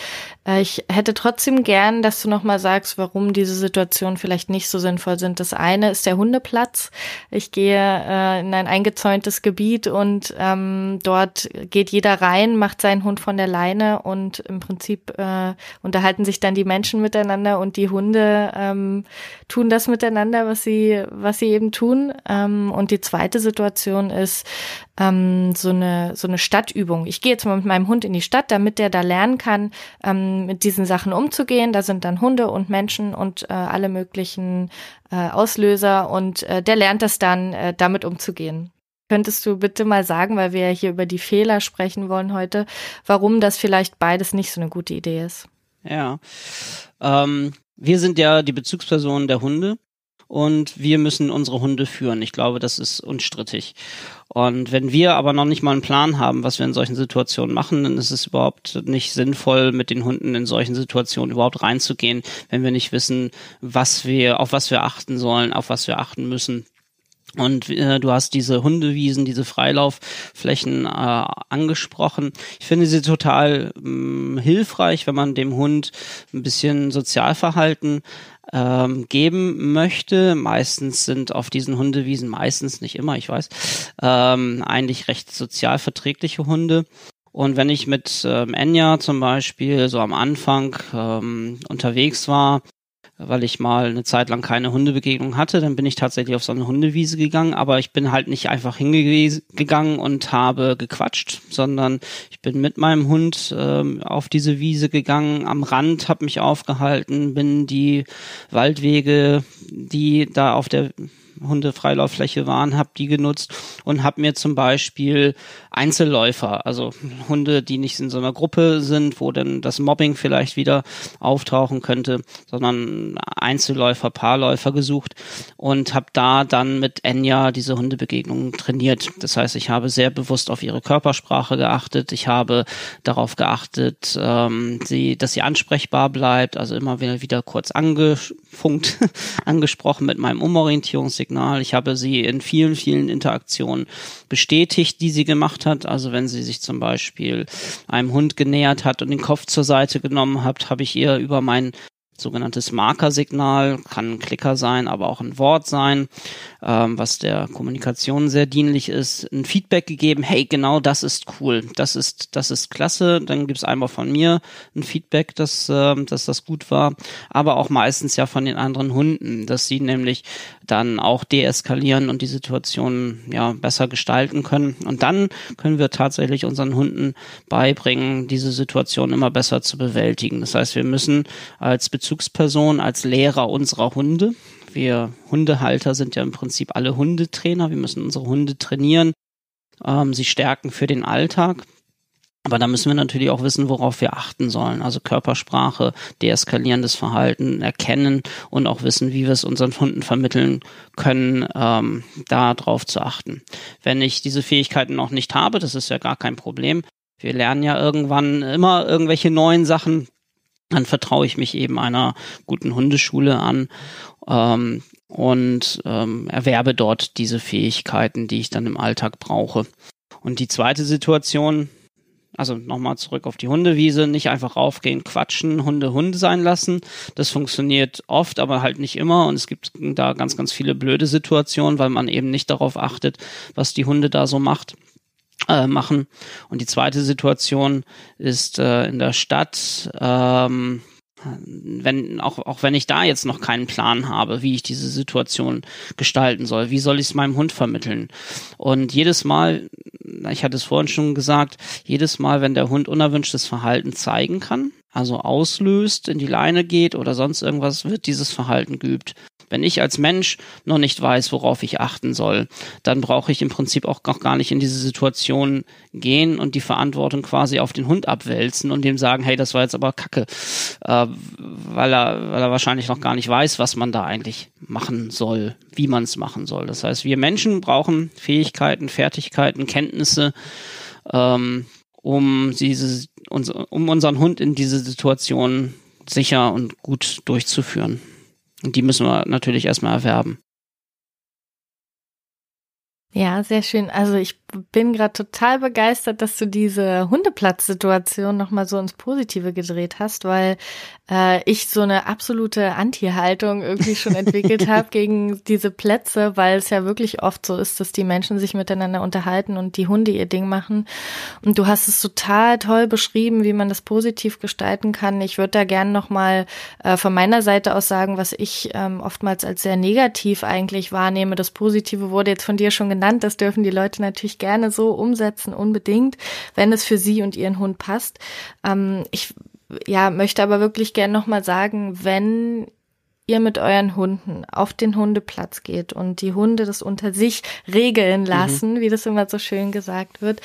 Äh, ich hätte trotzdem gern, dass du nochmal sagst, warum diese Situationen vielleicht nicht so sinnvoll sind. Das eine ist der Hundeplatz. Ich gehe äh, in ein eingezäuntes Gebiet und ähm, dort geht jeder rein, macht seinen Hund von der Leine und im Prinzip äh, unterhalten sich dann dann die Menschen miteinander und die Hunde ähm, tun das miteinander, was sie, was sie eben tun. Ähm, und die zweite Situation ist ähm, so eine so eine Stadtübung. Ich gehe jetzt mal mit meinem Hund in die Stadt, damit der da lernen kann, ähm, mit diesen Sachen umzugehen. Da sind dann Hunde und Menschen und äh, alle möglichen äh, Auslöser und äh, der lernt das dann, äh, damit umzugehen. Könntest du bitte mal sagen, weil wir ja hier über die Fehler sprechen wollen heute, warum das vielleicht beides nicht so eine gute Idee ist? Ja. Ähm, wir sind ja die Bezugspersonen der Hunde und wir müssen unsere Hunde führen. Ich glaube, das ist unstrittig. Und wenn wir aber noch nicht mal einen Plan haben, was wir in solchen Situationen machen, dann ist es überhaupt nicht sinnvoll, mit den Hunden in solchen Situationen überhaupt reinzugehen, wenn wir nicht wissen, was wir, auf was wir achten sollen, auf was wir achten müssen. Und äh, du hast diese Hundewiesen, diese Freilaufflächen äh, angesprochen. Ich finde sie total mh, mm, hilfreich, wenn man dem Hund ein bisschen Sozialverhalten ähm, geben möchte. Meistens sind auf diesen Hundewiesen, meistens nicht immer, ich weiß, ähm, eigentlich recht sozial verträgliche Hunde. Und wenn ich mit ähm, Enya zum Beispiel so am Anfang ähm, unterwegs war, weil ich mal eine Zeit lang keine Hundebegegnung hatte. Dann bin ich tatsächlich auf so eine Hundewiese gegangen, aber ich bin halt nicht einfach hingegangen und habe gequatscht, sondern ich bin mit meinem Hund ähm, auf diese Wiese gegangen, am Rand, habe mich aufgehalten, bin die Waldwege, die da auf der Hundefreilauffläche waren, habe die genutzt und habe mir zum Beispiel Einzelläufer, also Hunde, die nicht in so einer Gruppe sind, wo dann das Mobbing vielleicht wieder auftauchen könnte, sondern Einzelläufer, Paarläufer gesucht und habe da dann mit Enya diese Hundebegegnungen trainiert. Das heißt, ich habe sehr bewusst auf ihre Körpersprache geachtet. Ich habe darauf geachtet, ähm, sie, dass sie ansprechbar bleibt, also immer wieder, kurz angefunkt, angesprochen mit meinem Umorientierungssignal Signal. Ich habe sie in vielen, vielen Interaktionen bestätigt, die sie gemacht hat. Also wenn sie sich zum Beispiel einem Hund genähert hat und den Kopf zur Seite genommen hat, habe ich ihr über mein sogenanntes Markersignal, kann ein Klicker sein, aber auch ein Wort sein, ähm, was der Kommunikation sehr dienlich ist, ein Feedback gegeben, hey, genau das ist cool, das ist, das ist klasse, dann gibt's einmal von mir ein Feedback, dass, äh, dass das gut war, aber auch meistens ja von den anderen Hunden, dass sie nämlich dann auch deeskalieren und die Situation ja besser gestalten können. Und dann können wir tatsächlich unseren Hunden beibringen, diese Situation immer besser zu bewältigen. Das heißt, wir müssen als Bezugsperson, als Lehrer unserer Hunde, wir Hundehalter sind ja im Prinzip alle Hundetrainer, wir müssen unsere Hunde trainieren, ähm, sie stärken für den Alltag. Aber da müssen wir natürlich auch wissen, worauf wir achten sollen. Also Körpersprache, deeskalierendes Verhalten erkennen und auch wissen, wie wir es unseren Hunden vermitteln können, ähm, da drauf zu achten. Wenn ich diese Fähigkeiten noch nicht habe, das ist ja gar kein Problem. Wir lernen ja irgendwann immer irgendwelche neuen Sachen. Dann vertraue ich mich eben einer guten Hundeschule an ähm, und ähm, erwerbe dort diese Fähigkeiten, die ich dann im Alltag brauche. Und die zweite Situation, also nochmal zurück auf die Hundewiese, nicht einfach raufgehen, quatschen, Hunde Hunde sein lassen. Das funktioniert oft, aber halt nicht immer und es gibt da ganz, ganz viele blöde Situationen, weil man eben nicht darauf achtet, was die Hunde da so macht äh, machen. Und die zweite Situation ist äh, in der Stadt, ähm, wenn auch auch wenn ich da jetzt noch keinen Plan habe, wie ich diese Situation gestalten soll, wie soll ich es meinem Hund vermitteln? Und jedes Mal, ich hatte es vorhin schon gesagt, jedes Mal, wenn der Hund unerwünschtes Verhalten zeigen kann, also auslöst, in die Leine geht oder sonst irgendwas, wird dieses Verhalten geübt. Wenn ich als Mensch noch nicht weiß, worauf ich achten soll, dann brauche ich im Prinzip auch gar nicht in diese Situation gehen und die Verantwortung quasi auf den Hund abwälzen und dem sagen, hey, das war jetzt aber Kacke, äh, weil er, weil er wahrscheinlich noch gar nicht weiß, was man da eigentlich machen soll, wie man es machen soll. Das heißt, wir Menschen brauchen Fähigkeiten, Fertigkeiten, Kenntnisse, ähm, um diese, um unseren Hund in diese Situation sicher und gut durchzuführen. Und die müssen wir natürlich erstmal erwerben. Ja, sehr schön. Also ich bin gerade total begeistert, dass du diese Hundeplatzsituation nochmal so ins Positive gedreht hast, weil äh, ich so eine absolute Anti-Haltung irgendwie schon entwickelt habe gegen diese Plätze, weil es ja wirklich oft so ist, dass die Menschen sich miteinander unterhalten und die Hunde ihr Ding machen. Und du hast es total toll beschrieben, wie man das positiv gestalten kann. Ich würde da gerne nochmal äh, von meiner Seite aus sagen, was ich ähm, oftmals als sehr negativ eigentlich wahrnehme. Das Positive wurde jetzt von dir schon genannt. Das dürfen die Leute natürlich gerne so umsetzen, unbedingt, wenn es für sie und ihren Hund passt. Ähm, ich ja, möchte aber wirklich gerne nochmal sagen, wenn ihr mit euren Hunden auf den Hundeplatz geht und die Hunde das unter sich regeln lassen, mhm. wie das immer so schön gesagt wird,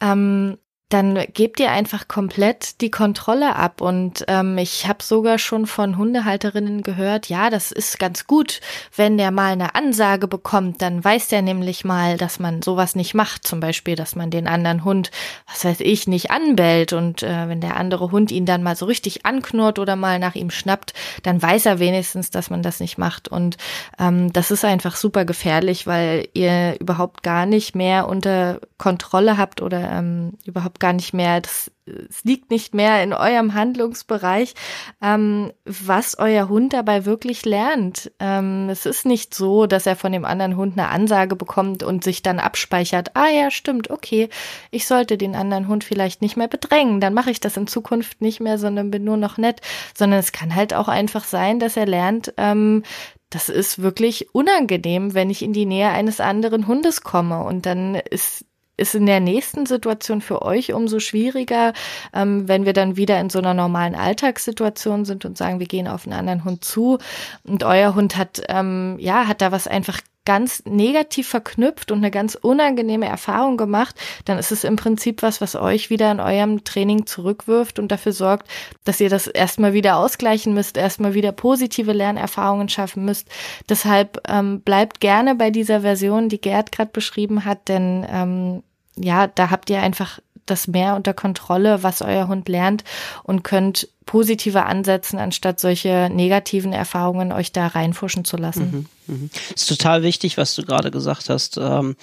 ähm, dann gebt ihr einfach komplett die Kontrolle ab. Und ähm, ich habe sogar schon von Hundehalterinnen gehört, ja, das ist ganz gut, wenn der mal eine Ansage bekommt, dann weiß der nämlich mal, dass man sowas nicht macht. Zum Beispiel, dass man den anderen Hund, was weiß ich, nicht anbellt. Und äh, wenn der andere Hund ihn dann mal so richtig anknurrt oder mal nach ihm schnappt, dann weiß er wenigstens, dass man das nicht macht. Und ähm, das ist einfach super gefährlich, weil ihr überhaupt gar nicht mehr unter Kontrolle habt oder ähm, überhaupt gar nicht mehr, das, es liegt nicht mehr in eurem Handlungsbereich, ähm, was euer Hund dabei wirklich lernt. Ähm, es ist nicht so, dass er von dem anderen Hund eine Ansage bekommt und sich dann abspeichert, ah ja, stimmt, okay, ich sollte den anderen Hund vielleicht nicht mehr bedrängen, dann mache ich das in Zukunft nicht mehr, sondern bin nur noch nett, sondern es kann halt auch einfach sein, dass er lernt, ähm, das ist wirklich unangenehm, wenn ich in die Nähe eines anderen Hundes komme. Und dann ist ist in der nächsten Situation für euch umso schwieriger, ähm, wenn wir dann wieder in so einer normalen Alltagssituation sind und sagen, wir gehen auf einen anderen Hund zu und euer Hund hat, ähm, ja, hat da was einfach ganz negativ verknüpft und eine ganz unangenehme Erfahrung gemacht, dann ist es im Prinzip was, was euch wieder in eurem Training zurückwirft und dafür sorgt, dass ihr das erstmal wieder ausgleichen müsst, erstmal wieder positive Lernerfahrungen schaffen müsst. Deshalb ähm, bleibt gerne bei dieser Version, die Gerd gerade beschrieben hat, denn ähm, ja, da habt ihr einfach das mehr unter Kontrolle, was euer Hund lernt und könnt positiver ansetzen, anstatt solche negativen Erfahrungen euch da reinfuschen zu lassen. Mhm, mhm. Ist total wichtig, was du gerade gesagt hast. Ähm,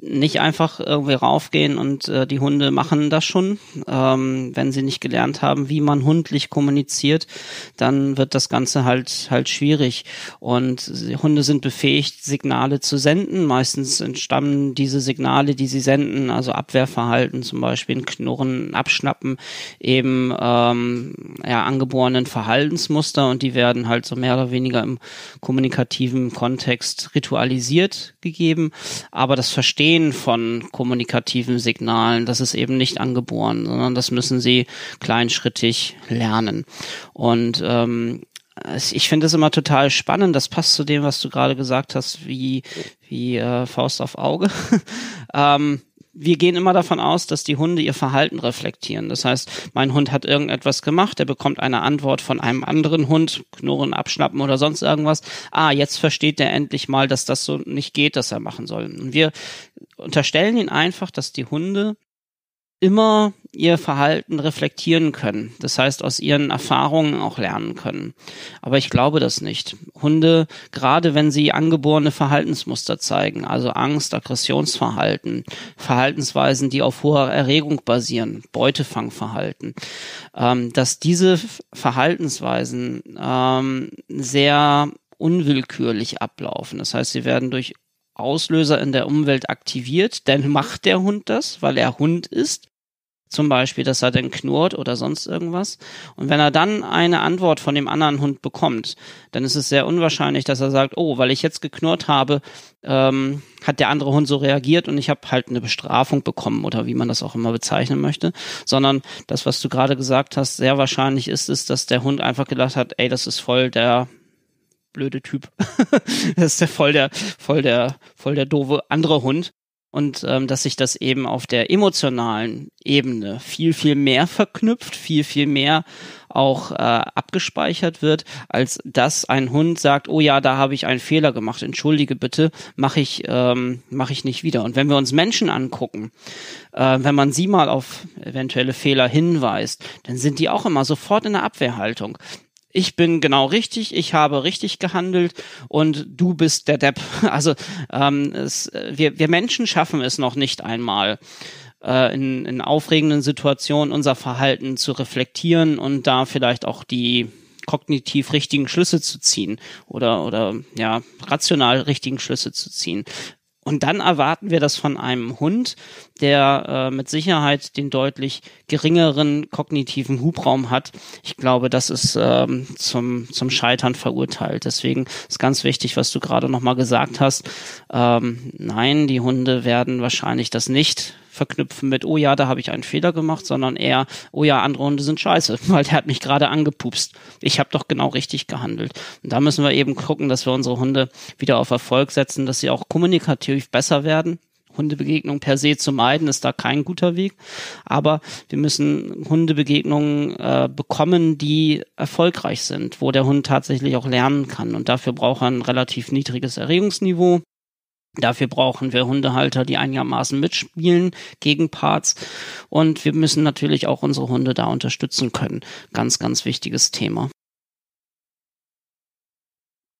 nicht einfach irgendwie raufgehen und äh, die Hunde machen das schon. Ähm, wenn sie nicht gelernt haben, wie man hundlich kommuniziert, dann wird das Ganze halt halt schwierig. Und Hunde sind befähigt, Signale zu senden. Meistens entstammen diese Signale, die sie senden, also Abwehrverhalten zum Beispiel, ein Knurren, Abschnappen, eben ähm, ja, angeborenen Verhaltensmuster und die werden halt so mehr oder weniger im kommunikativen Kontext ritualisiert gegeben. Aber das Verstehen von kommunikativen Signalen, das ist eben nicht angeboren, sondern das müssen sie kleinschrittig lernen. Und ähm, ich finde es immer total spannend. Das passt zu dem, was du gerade gesagt hast, wie wie äh, Faust auf Auge. ähm, wir gehen immer davon aus, dass die Hunde ihr Verhalten reflektieren. Das heißt, mein Hund hat irgendetwas gemacht, er bekommt eine Antwort von einem anderen Hund, knurren, abschnappen oder sonst irgendwas. Ah, jetzt versteht er endlich mal, dass das so nicht geht, dass er machen soll. Und wir unterstellen ihn einfach, dass die Hunde immer ihr Verhalten reflektieren können. Das heißt, aus ihren Erfahrungen auch lernen können. Aber ich glaube das nicht. Hunde, gerade wenn sie angeborene Verhaltensmuster zeigen, also Angst, Aggressionsverhalten, Verhaltensweisen, die auf hoher Erregung basieren, Beutefangverhalten, ähm, dass diese Verhaltensweisen ähm, sehr unwillkürlich ablaufen. Das heißt, sie werden durch Auslöser in der Umwelt aktiviert, dann macht der Hund das, weil er Hund ist. Zum Beispiel, dass er dann knurrt oder sonst irgendwas. Und wenn er dann eine Antwort von dem anderen Hund bekommt, dann ist es sehr unwahrscheinlich, dass er sagt, oh, weil ich jetzt geknurrt habe, ähm, hat der andere Hund so reagiert und ich habe halt eine Bestrafung bekommen oder wie man das auch immer bezeichnen möchte. Sondern das, was du gerade gesagt hast, sehr wahrscheinlich ist es, dass der Hund einfach gedacht hat, ey, das ist voll der blöde Typ. das ist der voll der, voll der, voll der doofe andere Hund. Und ähm, dass sich das eben auf der emotionalen Ebene viel, viel mehr verknüpft, viel, viel mehr auch äh, abgespeichert wird, als dass ein Hund sagt, oh ja, da habe ich einen Fehler gemacht, entschuldige bitte, mache ich, ähm, mach ich nicht wieder. Und wenn wir uns Menschen angucken, äh, wenn man sie mal auf eventuelle Fehler hinweist, dann sind die auch immer sofort in der Abwehrhaltung ich bin genau richtig, ich habe richtig gehandelt und du bist der Depp. Also ähm, es, wir, wir Menschen schaffen es noch nicht einmal, äh, in, in aufregenden Situationen unser Verhalten zu reflektieren und da vielleicht auch die kognitiv richtigen Schlüsse zu ziehen oder oder ja rational richtigen Schlüsse zu ziehen. Und dann erwarten wir das von einem Hund, der äh, mit Sicherheit den deutlich geringeren kognitiven Hubraum hat. Ich glaube, das ist ähm, zum, zum Scheitern verurteilt. Deswegen ist ganz wichtig, was du gerade nochmal gesagt hast. Ähm, nein, die Hunde werden wahrscheinlich das nicht verknüpfen mit, oh ja, da habe ich einen Fehler gemacht, sondern eher, oh ja, andere Hunde sind scheiße, weil der hat mich gerade angepupst. Ich habe doch genau richtig gehandelt. Und da müssen wir eben gucken, dass wir unsere Hunde wieder auf Erfolg setzen, dass sie auch kommunikativ besser werden. Hundebegegnung per se zu meiden, ist da kein guter Weg. Aber wir müssen Hundebegegnungen äh, bekommen, die erfolgreich sind, wo der Hund tatsächlich auch lernen kann. Und dafür braucht er ein relativ niedriges Erregungsniveau. Dafür brauchen wir Hundehalter, die einigermaßen mitspielen gegen Parts. Und wir müssen natürlich auch unsere Hunde da unterstützen können. Ganz, ganz wichtiges Thema.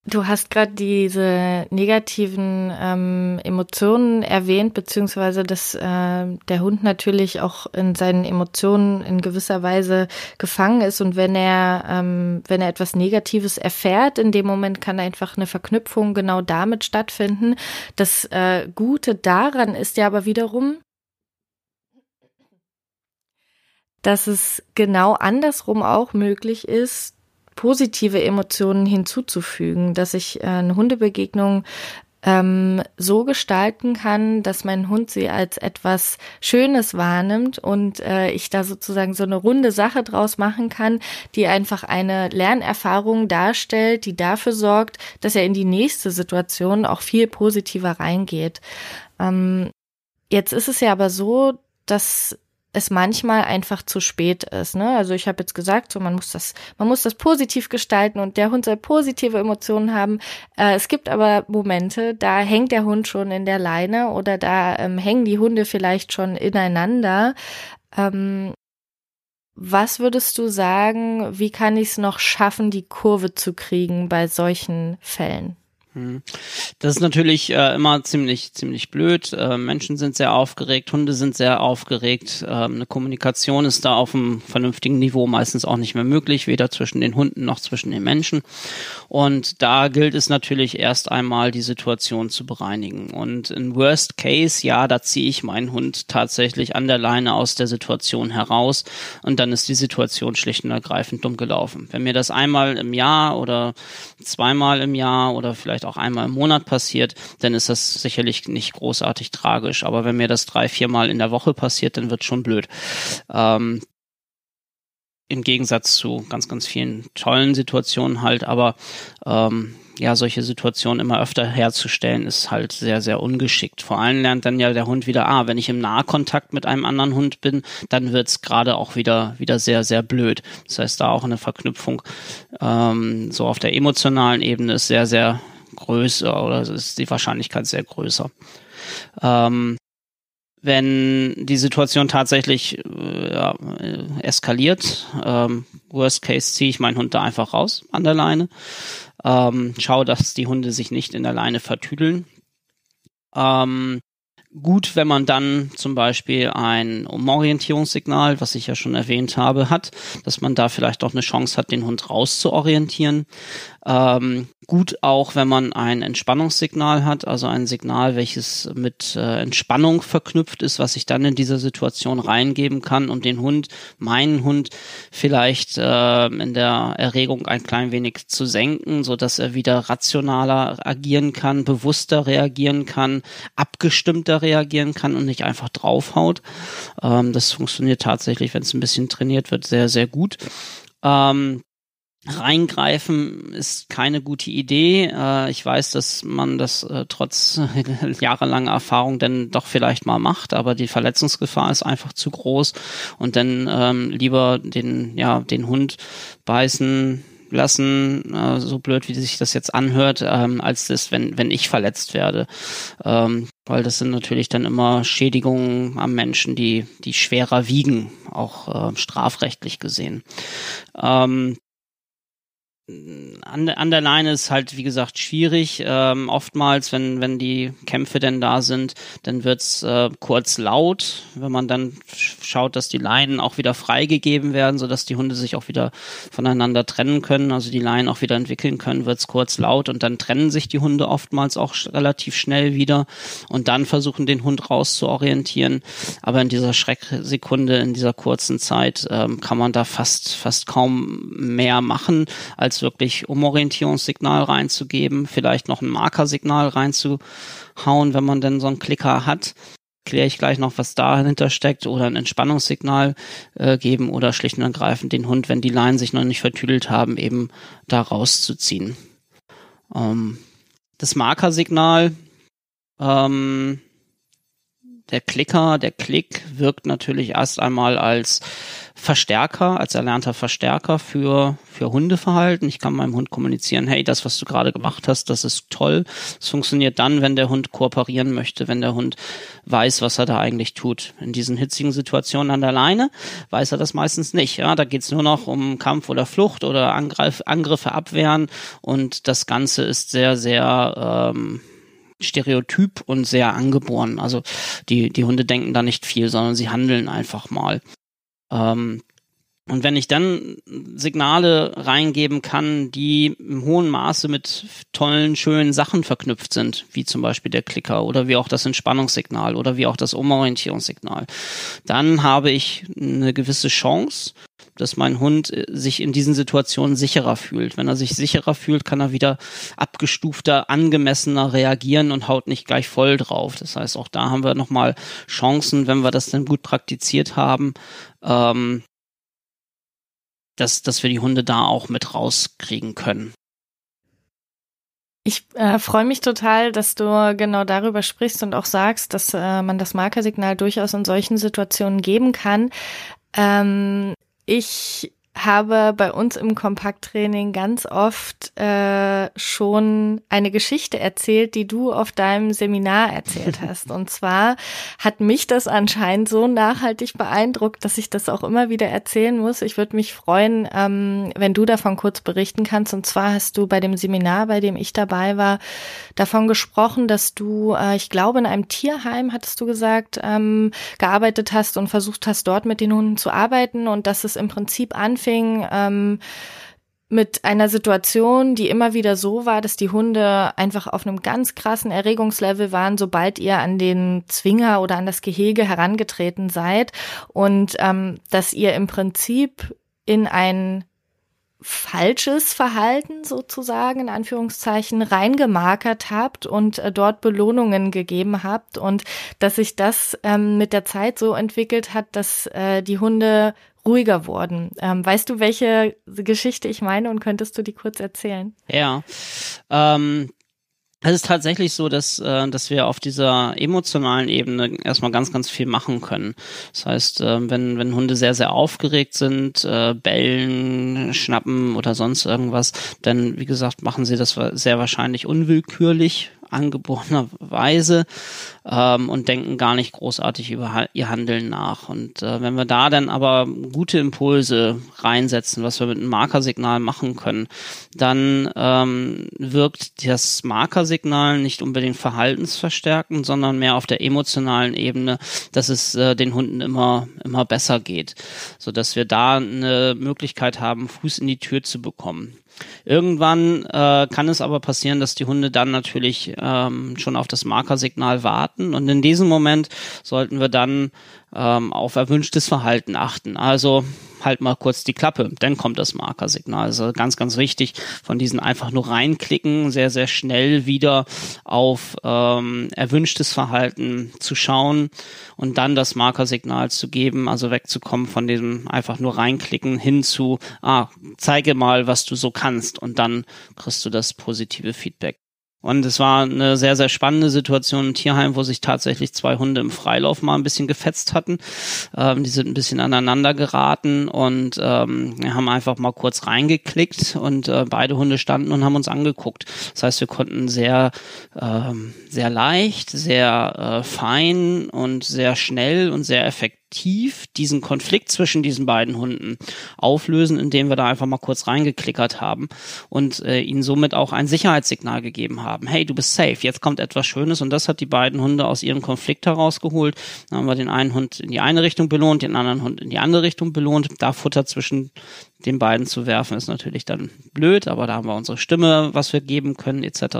Du hast gerade diese negativen ähm, Emotionen erwähnt, beziehungsweise dass äh, der Hund natürlich auch in seinen Emotionen in gewisser Weise gefangen ist und wenn er ähm, wenn er etwas Negatives erfährt, in dem Moment kann einfach eine Verknüpfung genau damit stattfinden. Das äh, Gute daran ist ja aber wiederum, dass es genau andersrum auch möglich ist, positive Emotionen hinzuzufügen, dass ich äh, eine Hundebegegnung ähm, so gestalten kann, dass mein Hund sie als etwas Schönes wahrnimmt und äh, ich da sozusagen so eine runde Sache draus machen kann, die einfach eine Lernerfahrung darstellt, die dafür sorgt, dass er in die nächste Situation auch viel positiver reingeht. Ähm, jetzt ist es ja aber so, dass es manchmal einfach zu spät ist. Ne? Also ich habe jetzt gesagt, so man muss das, man muss das positiv gestalten und der Hund soll positive Emotionen haben. Äh, es gibt aber Momente, da hängt der Hund schon in der Leine oder da ähm, hängen die Hunde vielleicht schon ineinander. Ähm, was würdest du sagen, wie kann ich es noch schaffen, die Kurve zu kriegen bei solchen Fällen? Hm. Das ist natürlich äh, immer ziemlich, ziemlich blöd. Äh, Menschen sind sehr aufgeregt, Hunde sind sehr aufgeregt. Äh, eine Kommunikation ist da auf einem vernünftigen Niveau meistens auch nicht mehr möglich, weder zwischen den Hunden noch zwischen den Menschen. Und da gilt es natürlich erst einmal, die Situation zu bereinigen. Und in Worst Case, ja, da ziehe ich meinen Hund tatsächlich an der Leine aus der Situation heraus und dann ist die Situation schlicht und ergreifend dumm gelaufen. Wenn mir das einmal im Jahr oder zweimal im Jahr oder vielleicht auch einmal im Monat passiert, dann ist das sicherlich nicht großartig tragisch. Aber wenn mir das drei, viermal in der Woche passiert, dann wird schon blöd. Ähm, im Gegensatz zu ganz, ganz vielen tollen Situationen halt, aber ähm, ja, solche Situationen immer öfter herzustellen, ist halt sehr, sehr ungeschickt. Vor allem lernt dann ja der Hund wieder, ah, wenn ich im Nahkontakt mit einem anderen Hund bin, dann wird's gerade auch wieder, wieder sehr, sehr blöd. Das heißt, da auch eine Verknüpfung ähm, so auf der emotionalen Ebene ist sehr, sehr größer oder ist die Wahrscheinlichkeit sehr größer. Ähm, wenn die Situation tatsächlich äh, ja, eskaliert, ähm, worst case ziehe ich meinen Hund da einfach raus an der Leine, ähm, schaue, dass die Hunde sich nicht in der Leine vertüdeln. Ähm, gut, wenn man dann zum Beispiel ein Umorientierungssignal, was ich ja schon erwähnt habe, hat, dass man da vielleicht auch eine Chance hat, den Hund rauszuorientieren. Ähm, gut auch, wenn man ein Entspannungssignal hat, also ein Signal, welches mit äh, Entspannung verknüpft ist, was ich dann in dieser Situation reingeben kann, um den Hund, meinen Hund, vielleicht äh, in der Erregung ein klein wenig zu senken, so dass er wieder rationaler agieren kann, bewusster reagieren kann, abgestimmter reagieren kann und nicht einfach draufhaut. Ähm, das funktioniert tatsächlich, wenn es ein bisschen trainiert wird, sehr, sehr gut. Ähm, Reingreifen ist keine gute Idee. Äh, ich weiß, dass man das äh, trotz jahrelanger Erfahrung dann doch vielleicht mal macht, aber die Verletzungsgefahr ist einfach zu groß und dann ähm, lieber den, ja, den Hund beißen lassen, äh, so blöd wie sich das jetzt anhört, ähm, als das, wenn, wenn ich verletzt werde. Ähm, weil das sind natürlich dann immer Schädigungen am Menschen, die, die schwerer wiegen, auch strafrechtlich gesehen. Ähm, an, an der Leine ist halt, wie gesagt, schwierig. Ähm, oftmals, wenn, wenn die Kämpfe denn da sind, dann wird's äh, kurz laut. Wenn man dann schaut, dass die Leinen auch wieder freigegeben werden, sodass die Hunde sich auch wieder voneinander trennen können, also die Leinen auch wieder entwickeln können, wird's kurz laut und dann trennen sich die Hunde oftmals auch relativ schnell wieder und dann versuchen den Hund rauszuorientieren. Aber in dieser Schrecksekunde, in dieser kurzen Zeit, ähm, kann man da fast, fast kaum mehr machen, als als wirklich Umorientierungssignal reinzugeben, vielleicht noch ein Markersignal reinzuhauen, wenn man denn so einen Klicker hat. Kläre ich gleich noch, was dahinter steckt oder ein Entspannungssignal äh, geben oder schlicht und ergreifend den Hund, wenn die Leinen sich noch nicht vertüdelt haben, eben da rauszuziehen. Ähm, das Markersignal, ähm, der Klicker, der Klick wirkt natürlich erst einmal als Verstärker, als erlernter Verstärker für, für Hundeverhalten. Ich kann meinem Hund kommunizieren, hey, das, was du gerade gemacht hast, das ist toll. Es funktioniert dann, wenn der Hund kooperieren möchte, wenn der Hund weiß, was er da eigentlich tut. In diesen hitzigen Situationen an der Leine weiß er das meistens nicht. Ja, da geht's nur noch um Kampf oder Flucht oder Angreif, Angriffe abwehren und das Ganze ist sehr, sehr ähm, stereotyp und sehr angeboren. Also die, die Hunde denken da nicht viel, sondern sie handeln einfach mal. Ähm, und wenn ich dann Signale reingeben kann, die im hohen Maße mit tollen, schönen Sachen verknüpft sind, wie zum Beispiel der Klicker oder wie auch das Entspannungssignal oder wie auch das Umorientierungssignal, dann habe ich eine gewisse Chance, dass mein Hund äh, sich in diesen Situationen sicherer fühlt. Wenn er sich sicherer fühlt, kann er wieder abgestufter, angemessener reagieren und haut nicht gleich voll drauf. Das heißt, auch da haben wir nochmal Chancen, wenn wir das dann gut praktiziert haben, ähm, dass, dass wir die Hunde da auch mit rauskriegen können. Ich äh, freue mich total, dass du genau darüber sprichst und auch sagst, dass äh, man das Markersignal durchaus in solchen Situationen geben kann. Ähm, ich habe bei uns im Kompakttraining ganz oft äh, schon eine Geschichte erzählt, die du auf deinem Seminar erzählt hast. Und zwar hat mich das anscheinend so nachhaltig beeindruckt, dass ich das auch immer wieder erzählen muss. Ich würde mich freuen, ähm, wenn du davon kurz berichten kannst. Und zwar hast du bei dem Seminar, bei dem ich dabei war, davon gesprochen, dass du, äh, ich glaube, in einem Tierheim, hattest du gesagt, ähm, gearbeitet hast und versucht hast, dort mit den Hunden zu arbeiten und dass es im Prinzip anfängt, anfing ähm, mit einer Situation, die immer wieder so war, dass die Hunde einfach auf einem ganz krassen Erregungslevel waren, sobald ihr an den Zwinger oder an das Gehege herangetreten seid. Und ähm, dass ihr im Prinzip in ein falsches Verhalten sozusagen in Anführungszeichen reingemarkert habt und äh, dort Belohnungen gegeben habt und dass sich das ähm, mit der Zeit so entwickelt hat, dass äh, die Hunde ruhiger wurden. Ähm, weißt du, welche Geschichte ich meine und könntest du die kurz erzählen? Ja, ähm, es ist tatsächlich so, dass, äh, dass wir auf dieser emotionalen Ebene erstmal ganz, ganz viel machen können. Das heißt, äh, wenn, wenn Hunde sehr, sehr aufgeregt sind, äh, bellen, schnappen oder sonst irgendwas, dann, wie gesagt, machen sie das sehr wahrscheinlich unwillkürlich angeborenerweise ähm, und denken gar nicht großartig über ihr Handeln nach. Und äh, wenn wir da dann aber gute Impulse reinsetzen, was wir mit einem Markersignal machen können, dann ähm, wirkt das Markersignal nicht unbedingt verhaltensverstärkend, sondern mehr auf der emotionalen Ebene, dass es äh, den Hunden immer immer besser geht, so dass wir da eine Möglichkeit haben, Fuß in die Tür zu bekommen. Irgendwann äh, kann es aber passieren, dass die Hunde dann natürlich ähm, schon auf das Markersignal warten. Und in diesem Moment sollten wir dann ähm, auf erwünschtes Verhalten achten. Also halt mal kurz die Klappe, dann kommt das Markersignal. Also ganz, ganz wichtig, von diesen einfach nur reinklicken, sehr, sehr schnell wieder auf ähm, erwünschtes Verhalten zu schauen und dann das Markersignal zu geben, also wegzukommen von diesem einfach nur reinklicken hin zu, ah, zeige mal, was du so kannst und dann kriegst du das positive Feedback. Und es war eine sehr, sehr spannende Situation im Tierheim, wo sich tatsächlich zwei Hunde im Freilauf mal ein bisschen gefetzt hatten. Ähm, die sind ein bisschen aneinander geraten und ähm, wir haben einfach mal kurz reingeklickt und äh, beide Hunde standen und haben uns angeguckt. Das heißt, wir konnten sehr, ähm, sehr leicht, sehr äh, fein und sehr schnell und sehr effektiv aktiv diesen Konflikt zwischen diesen beiden Hunden auflösen, indem wir da einfach mal kurz reingeklickert haben und äh, ihnen somit auch ein Sicherheitssignal gegeben haben. Hey, du bist safe, jetzt kommt etwas Schönes und das hat die beiden Hunde aus ihrem Konflikt herausgeholt. Dann haben wir den einen Hund in die eine Richtung belohnt, den anderen Hund in die andere Richtung belohnt. Da Futter zwischen den beiden zu werfen, ist natürlich dann blöd, aber da haben wir unsere Stimme, was wir geben können, etc.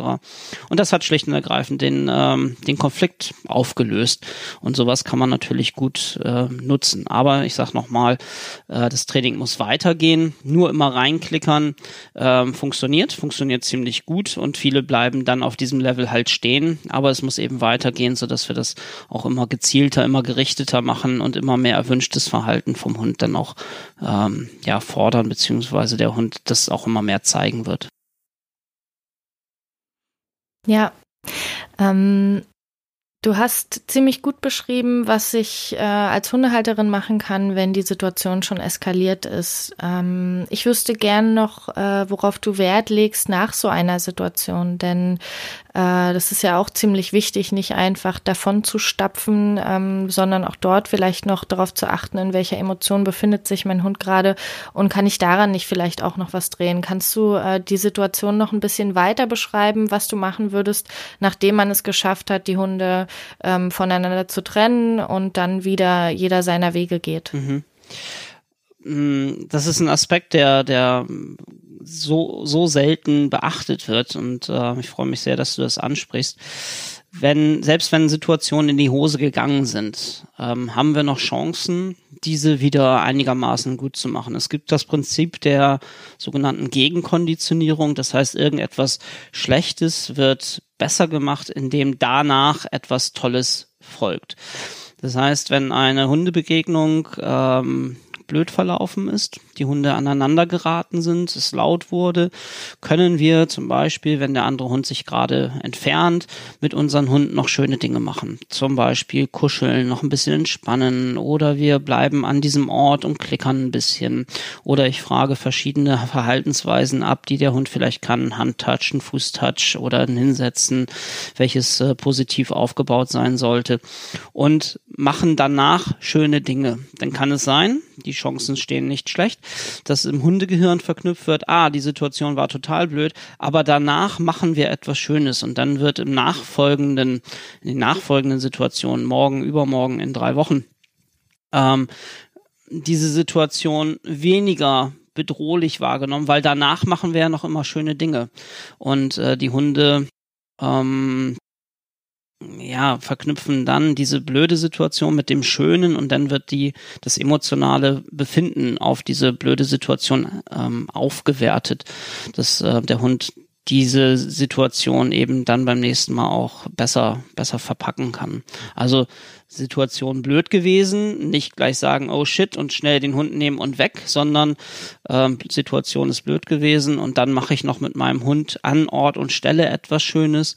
Und das hat schlicht und ergreifend den, ähm, den Konflikt aufgelöst. Und sowas kann man natürlich gut äh, nutzen. Aber ich sage nochmal, äh, das Training muss weitergehen. Nur immer reinklickern äh, funktioniert, funktioniert ziemlich gut und viele bleiben dann auf diesem Level halt stehen. Aber es muss eben weitergehen, sodass wir das auch immer gezielter, immer gerichteter machen und immer mehr erwünschtes Verhalten vom Hund dann auch ähm, ja, vor fordern, beziehungsweise der Hund das auch immer mehr zeigen wird. Ja, ähm, Du hast ziemlich gut beschrieben, was ich äh, als Hundehalterin machen kann, wenn die Situation schon eskaliert ist. Ähm, ich wüsste gern noch, äh, worauf du Wert legst nach so einer Situation, denn das ist ja auch ziemlich wichtig, nicht einfach davon zu stapfen, ähm, sondern auch dort vielleicht noch darauf zu achten, in welcher Emotion befindet sich mein Hund gerade und kann ich daran nicht vielleicht auch noch was drehen. Kannst du äh, die Situation noch ein bisschen weiter beschreiben, was du machen würdest, nachdem man es geschafft hat, die Hunde ähm, voneinander zu trennen und dann wieder jeder seiner Wege geht? Mhm das ist ein Aspekt, der, der so, so selten beachtet wird. Und äh, ich freue mich sehr, dass du das ansprichst. Wenn, selbst wenn Situationen in die Hose gegangen sind, ähm, haben wir noch Chancen, diese wieder einigermaßen gut zu machen. Es gibt das Prinzip der sogenannten Gegenkonditionierung. Das heißt, irgendetwas Schlechtes wird besser gemacht, indem danach etwas Tolles folgt. Das heißt, wenn eine Hundebegegnung ähm, blöd verlaufen ist, die Hunde aneinander geraten sind, es laut wurde, können wir zum Beispiel, wenn der andere Hund sich gerade entfernt, mit unseren Hunden noch schöne Dinge machen. Zum Beispiel kuscheln, noch ein bisschen entspannen oder wir bleiben an diesem Ort und klickern ein bisschen. Oder ich frage verschiedene Verhaltensweisen ab, die der Hund vielleicht kann. Handtouch, ein Fußtouch oder ein Hinsetzen, welches äh, positiv aufgebaut sein sollte. Und machen danach schöne Dinge. Dann kann es sein, die Chancen stehen nicht schlecht, dass im Hundegehirn verknüpft wird, ah, die Situation war total blöd, aber danach machen wir etwas Schönes und dann wird im nachfolgenden, in den nachfolgenden Situationen, morgen, übermorgen, in drei Wochen, ähm, diese Situation weniger bedrohlich wahrgenommen, weil danach machen wir ja noch immer schöne Dinge. Und äh, die Hunde ähm, ja, verknüpfen dann diese blöde Situation mit dem Schönen und dann wird die das emotionale Befinden auf diese blöde Situation ähm, aufgewertet, dass äh, der Hund diese Situation eben dann beim nächsten Mal auch besser, besser verpacken kann. Also Situation blöd gewesen, nicht gleich sagen, oh shit und schnell den Hund nehmen und weg, sondern ähm, Situation ist blöd gewesen und dann mache ich noch mit meinem Hund an Ort und Stelle etwas Schönes,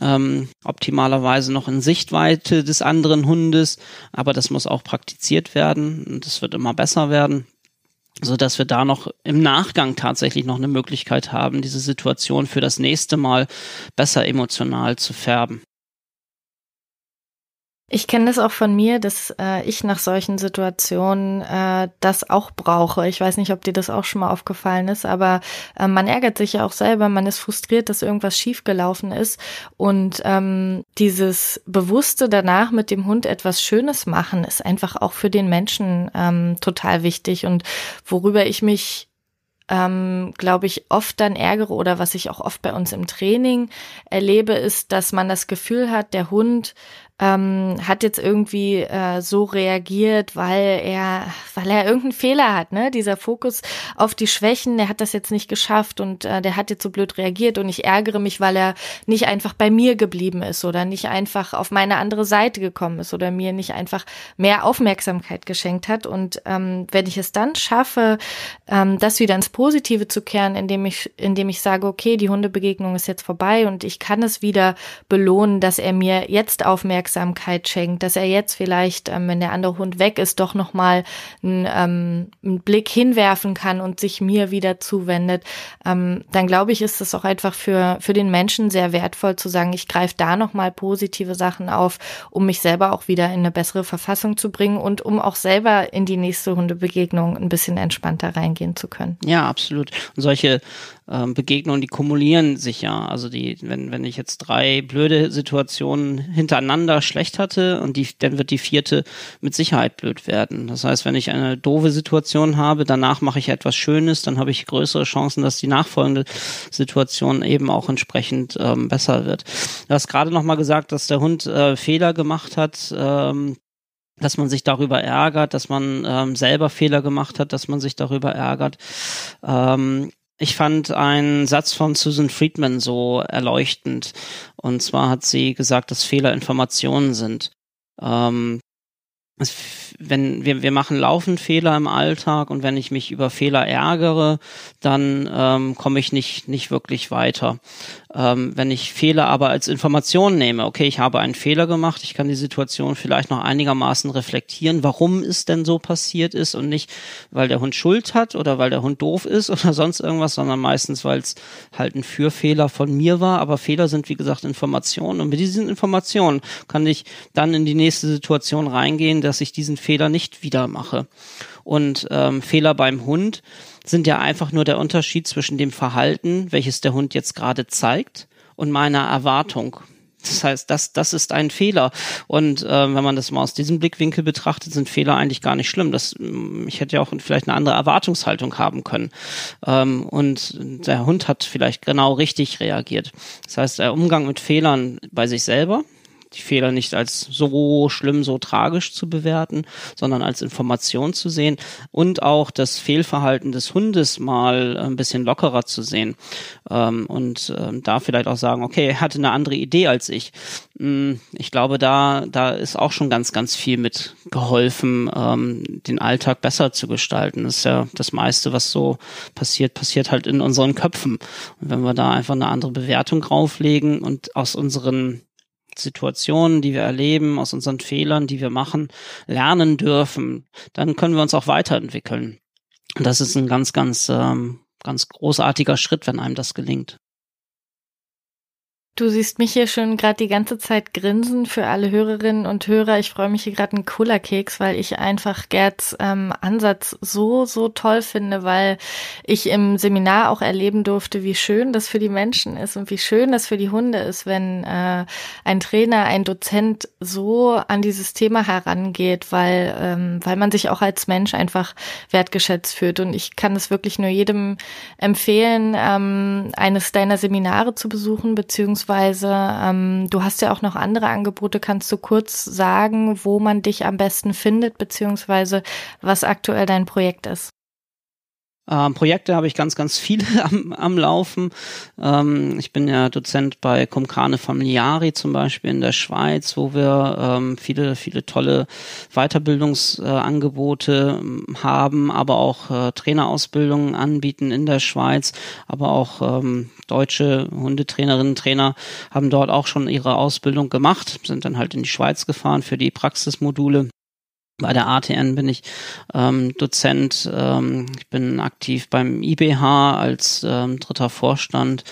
ähm, optimalerweise noch in Sichtweite des anderen Hundes, aber das muss auch praktiziert werden und das wird immer besser werden. so dass wir da noch im Nachgang tatsächlich noch eine Möglichkeit haben, diese Situation für das nächste Mal besser emotional zu färben. Ich kenne das auch von mir, dass äh, ich nach solchen Situationen äh, das auch brauche. Ich weiß nicht, ob dir das auch schon mal aufgefallen ist, aber äh, man ärgert sich ja auch selber, man ist frustriert, dass irgendwas schiefgelaufen ist. Und ähm, dieses Bewusste danach mit dem Hund etwas Schönes machen, ist einfach auch für den Menschen ähm, total wichtig. Und worüber ich mich ähm, glaube ich, oft dann ärgere oder was ich auch oft bei uns im Training erlebe, ist, dass man das Gefühl hat, der Hund ähm, hat jetzt irgendwie äh, so reagiert, weil er, weil er irgendeinen Fehler hat, ne? Dieser Fokus auf die Schwächen, der hat das jetzt nicht geschafft und äh, der hat jetzt so blöd reagiert und ich ärgere mich, weil er nicht einfach bei mir geblieben ist oder nicht einfach auf meine andere Seite gekommen ist oder mir nicht einfach mehr Aufmerksamkeit geschenkt hat. Und ähm, wenn ich es dann schaffe, ähm, das wieder ins Positive zu kehren, indem ich, indem ich sage, okay, die Hundebegegnung ist jetzt vorbei und ich kann es wieder belohnen, dass er mir jetzt aufmerksam Aufmerksamkeit schenkt, dass er jetzt vielleicht, ähm, wenn der andere Hund weg ist, doch nochmal einen, ähm, einen Blick hinwerfen kann und sich mir wieder zuwendet, ähm, dann glaube ich, ist es auch einfach für, für den Menschen sehr wertvoll zu sagen, ich greife da nochmal positive Sachen auf, um mich selber auch wieder in eine bessere Verfassung zu bringen und um auch selber in die nächste Hundebegegnung ein bisschen entspannter reingehen zu können. Ja, absolut. Und solche ähm, Begegnungen, die kumulieren sich ja. Also die, wenn, wenn ich jetzt drei blöde Situationen hintereinander schlecht hatte und die, dann wird die vierte mit Sicherheit blöd werden. Das heißt, wenn ich eine doofe Situation habe, danach mache ich etwas Schönes, dann habe ich größere Chancen, dass die nachfolgende Situation eben auch entsprechend ähm, besser wird. Du hast gerade noch mal gesagt, dass der Hund äh, Fehler gemacht hat. Ähm, dass man sich darüber ärgert, dass man ähm, selber Fehler gemacht hat, dass man sich darüber ärgert. Ähm, ich fand einen Satz von Susan Friedman so erleuchtend. Und zwar hat sie gesagt, dass Fehler Informationen sind. Ähm, wenn wir, wir machen laufend Fehler im Alltag und wenn ich mich über Fehler ärgere, dann ähm, komme ich nicht, nicht wirklich weiter. Ähm, wenn ich Fehler aber als Information nehme, okay, ich habe einen Fehler gemacht, ich kann die Situation vielleicht noch einigermaßen reflektieren, warum es denn so passiert ist und nicht, weil der Hund Schuld hat oder weil der Hund doof ist oder sonst irgendwas, sondern meistens, weil es halt ein Fürfehler von mir war. Aber Fehler sind, wie gesagt, Informationen und mit diesen Informationen kann ich dann in die nächste Situation reingehen, dass ich diesen Fehler nicht wieder mache. Und ähm, Fehler beim Hund sind ja einfach nur der Unterschied zwischen dem Verhalten, welches der Hund jetzt gerade zeigt, und meiner Erwartung. Das heißt, das, das ist ein Fehler. Und äh, wenn man das mal aus diesem Blickwinkel betrachtet, sind Fehler eigentlich gar nicht schlimm. Das, ich hätte ja auch vielleicht eine andere Erwartungshaltung haben können. Ähm, und der Hund hat vielleicht genau richtig reagiert. Das heißt, der Umgang mit Fehlern bei sich selber, die Fehler nicht als so schlimm, so tragisch zu bewerten, sondern als Information zu sehen und auch das Fehlverhalten des Hundes mal ein bisschen lockerer zu sehen ähm, und ähm, da vielleicht auch sagen, okay, er hatte eine andere Idee als ich. Hm, ich glaube, da da ist auch schon ganz ganz viel mit geholfen, ähm, den Alltag besser zu gestalten. Das ist ja das meiste, was so passiert, passiert halt in unseren Köpfen. Und wenn wir da einfach eine andere Bewertung drauflegen und aus unseren Situationen, die wir erleben, aus unseren Fehlern, die wir machen, lernen dürfen, dann können wir uns auch weiterentwickeln. Und das ist ein ganz, ganz, ähm, ganz großartiger Schritt, wenn einem das gelingt. Du siehst mich hier schon gerade die ganze Zeit grinsen für alle Hörerinnen und Hörer. Ich freue mich hier gerade einen Cola-Keks, weil ich einfach Gerds ähm, Ansatz so, so toll finde, weil ich im Seminar auch erleben durfte, wie schön das für die Menschen ist und wie schön das für die Hunde ist, wenn äh, ein Trainer, ein Dozent so an dieses Thema herangeht, weil, ähm, weil man sich auch als Mensch einfach wertgeschätzt fühlt. Und ich kann es wirklich nur jedem empfehlen, ähm, eines deiner Seminare zu besuchen, beziehungsweise beziehungsweise ähm, du hast ja auch noch andere Angebote. Kannst du kurz sagen, wo man dich am besten findet, beziehungsweise was aktuell dein Projekt ist? Ähm, Projekte habe ich ganz, ganz viele am, am Laufen. Ähm, ich bin ja Dozent bei Comcane Familiari zum Beispiel in der Schweiz, wo wir ähm, viele, viele tolle Weiterbildungsangebote äh, haben, aber auch äh, Trainerausbildungen anbieten in der Schweiz, aber auch ähm, deutsche Hundetrainerinnen, Trainer haben dort auch schon ihre Ausbildung gemacht, sind dann halt in die Schweiz gefahren für die Praxismodule Bei der ATN bin ich ähm, Dozent. Ähm, ich bin aktiv beim IBH als ähm, dritter Vorstand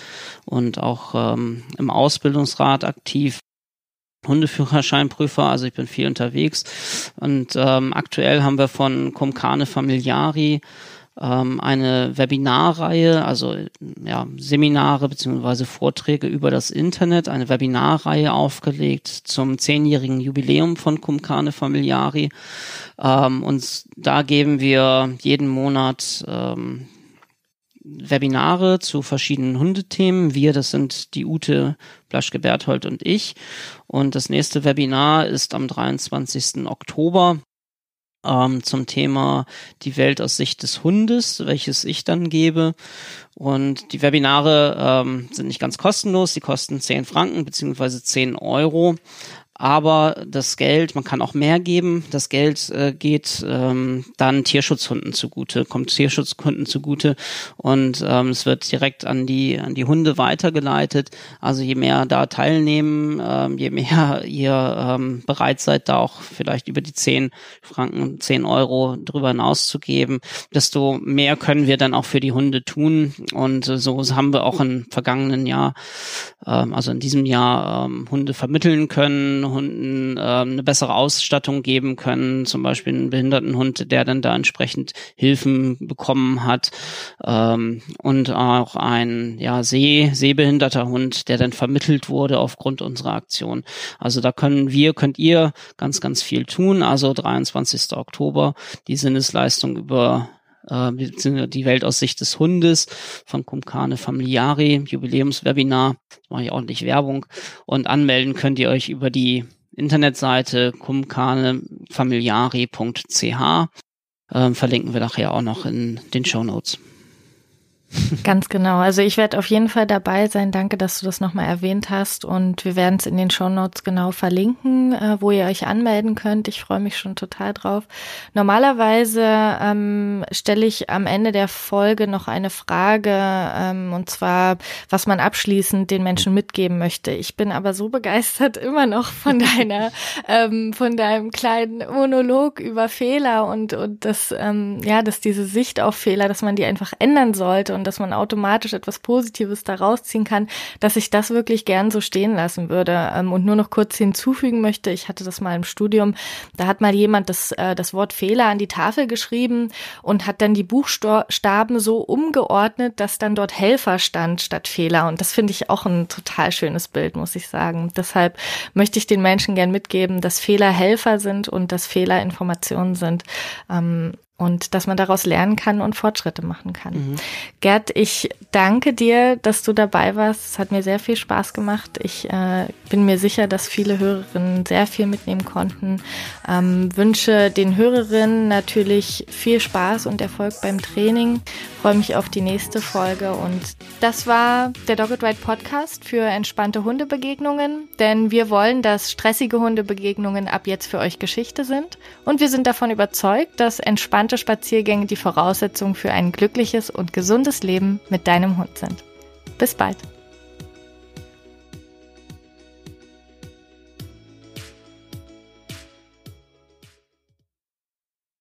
und auch ähm, im Ausbildungsrat aktiv. Hundeführerscheinprüfer, also ich bin viel unterwegs. Und ähm, aktuell haben wir von Comcane Familiari ähm, eine Webinarreihe, also ja, Seminare beziehungsweise Vorträge über das Internet, eine Webinarreihe aufgelegt zum zehnjährigen Jubiläum von Cumcane Familiari. Ähm, und da geben wir jeden Monat ähm, Webinare zu verschiedenen Hundethemen. Wir, das sind die Ute Blaschke-Berthold und ich. Und das nächste Webinar ist am 23. Oktober ähm, zum Thema die Welt aus Sicht des Hundes, welches ich dann gebe. Und die Webinare ähm, sind nicht ganz kostenlos, die kosten 10 Franken beziehungsweise 10 Euro aber das Geld, man kann auch mehr geben, das Geld äh, geht ähm, dann Tierschutzhunden zugute, kommt Tierschutzhunden zugute und ähm, es wird direkt an die an die Hunde weitergeleitet. Also je mehr da teilnehmen, ähm, je mehr ihr ähm, bereit seid, da auch vielleicht über die zehn Franken, zehn Euro drüber hinaus zu geben, desto mehr können wir dann auch für die Hunde tun. Und äh, so haben wir auch im vergangenen Jahr, ähm, also in diesem Jahr, ähm, Hunde vermitteln können, Hunden äh, eine bessere Ausstattung geben können, zum Beispiel einen Behindertenhund, der dann da entsprechend Hilfen bekommen hat ähm, und auch ein ja seh sehbehinderter Hund, der dann vermittelt wurde aufgrund unserer Aktion. Also da können wir, könnt ihr ganz ganz viel tun. Also 23. Oktober die Sinnesleistung über äh, die Welt aus Sicht des Hundes von Kumkane Familiari, Jubiläumswebinar, mache ich ordentlich Werbung und anmelden könnt ihr euch über die Internetseite kumkanefamiliari.ch. Ähm, verlinken wir nachher auch noch in den Show Notes. Ganz genau. Also ich werde auf jeden Fall dabei sein. Danke, dass du das nochmal erwähnt hast. Und wir werden es in den Show Notes genau verlinken, äh, wo ihr euch anmelden könnt. Ich freue mich schon total drauf. Normalerweise ähm, stelle ich am Ende der Folge noch eine Frage, ähm, und zwar, was man abschließend den Menschen mitgeben möchte. Ich bin aber so begeistert immer noch von deiner, ähm, von deinem kleinen Monolog über Fehler und, und das, ähm, ja, dass diese Sicht auf Fehler, dass man die einfach ändern sollte und dass man automatisch etwas Positives daraus ziehen kann, dass ich das wirklich gern so stehen lassen würde. Ähm, und nur noch kurz hinzufügen möchte, ich hatte das mal im Studium, da hat mal jemand das, äh, das Wort Fehler an die Tafel geschrieben und hat dann die Buchstaben so umgeordnet, dass dann dort Helfer stand statt Fehler. Und das finde ich auch ein total schönes Bild, muss ich sagen. Deshalb möchte ich den Menschen gern mitgeben, dass Fehler Helfer sind und dass Fehler Informationen sind. Ähm, und dass man daraus lernen kann und Fortschritte machen kann. Mhm. Gerd, ich danke dir, dass du dabei warst. Es hat mir sehr viel Spaß gemacht. Ich äh, bin mir sicher, dass viele Hörerinnen sehr viel mitnehmen konnten. Ähm, wünsche den Hörerinnen natürlich viel Spaß und Erfolg beim Training. Freue mich auf die nächste Folge und das war der Dogged Ride Podcast für entspannte Hundebegegnungen, denn wir wollen, dass stressige Hundebegegnungen ab jetzt für euch Geschichte sind und wir sind davon überzeugt, dass entspannte entspannte Spaziergänge die Voraussetzung für ein glückliches und gesundes Leben mit deinem Hund sind. Bis bald.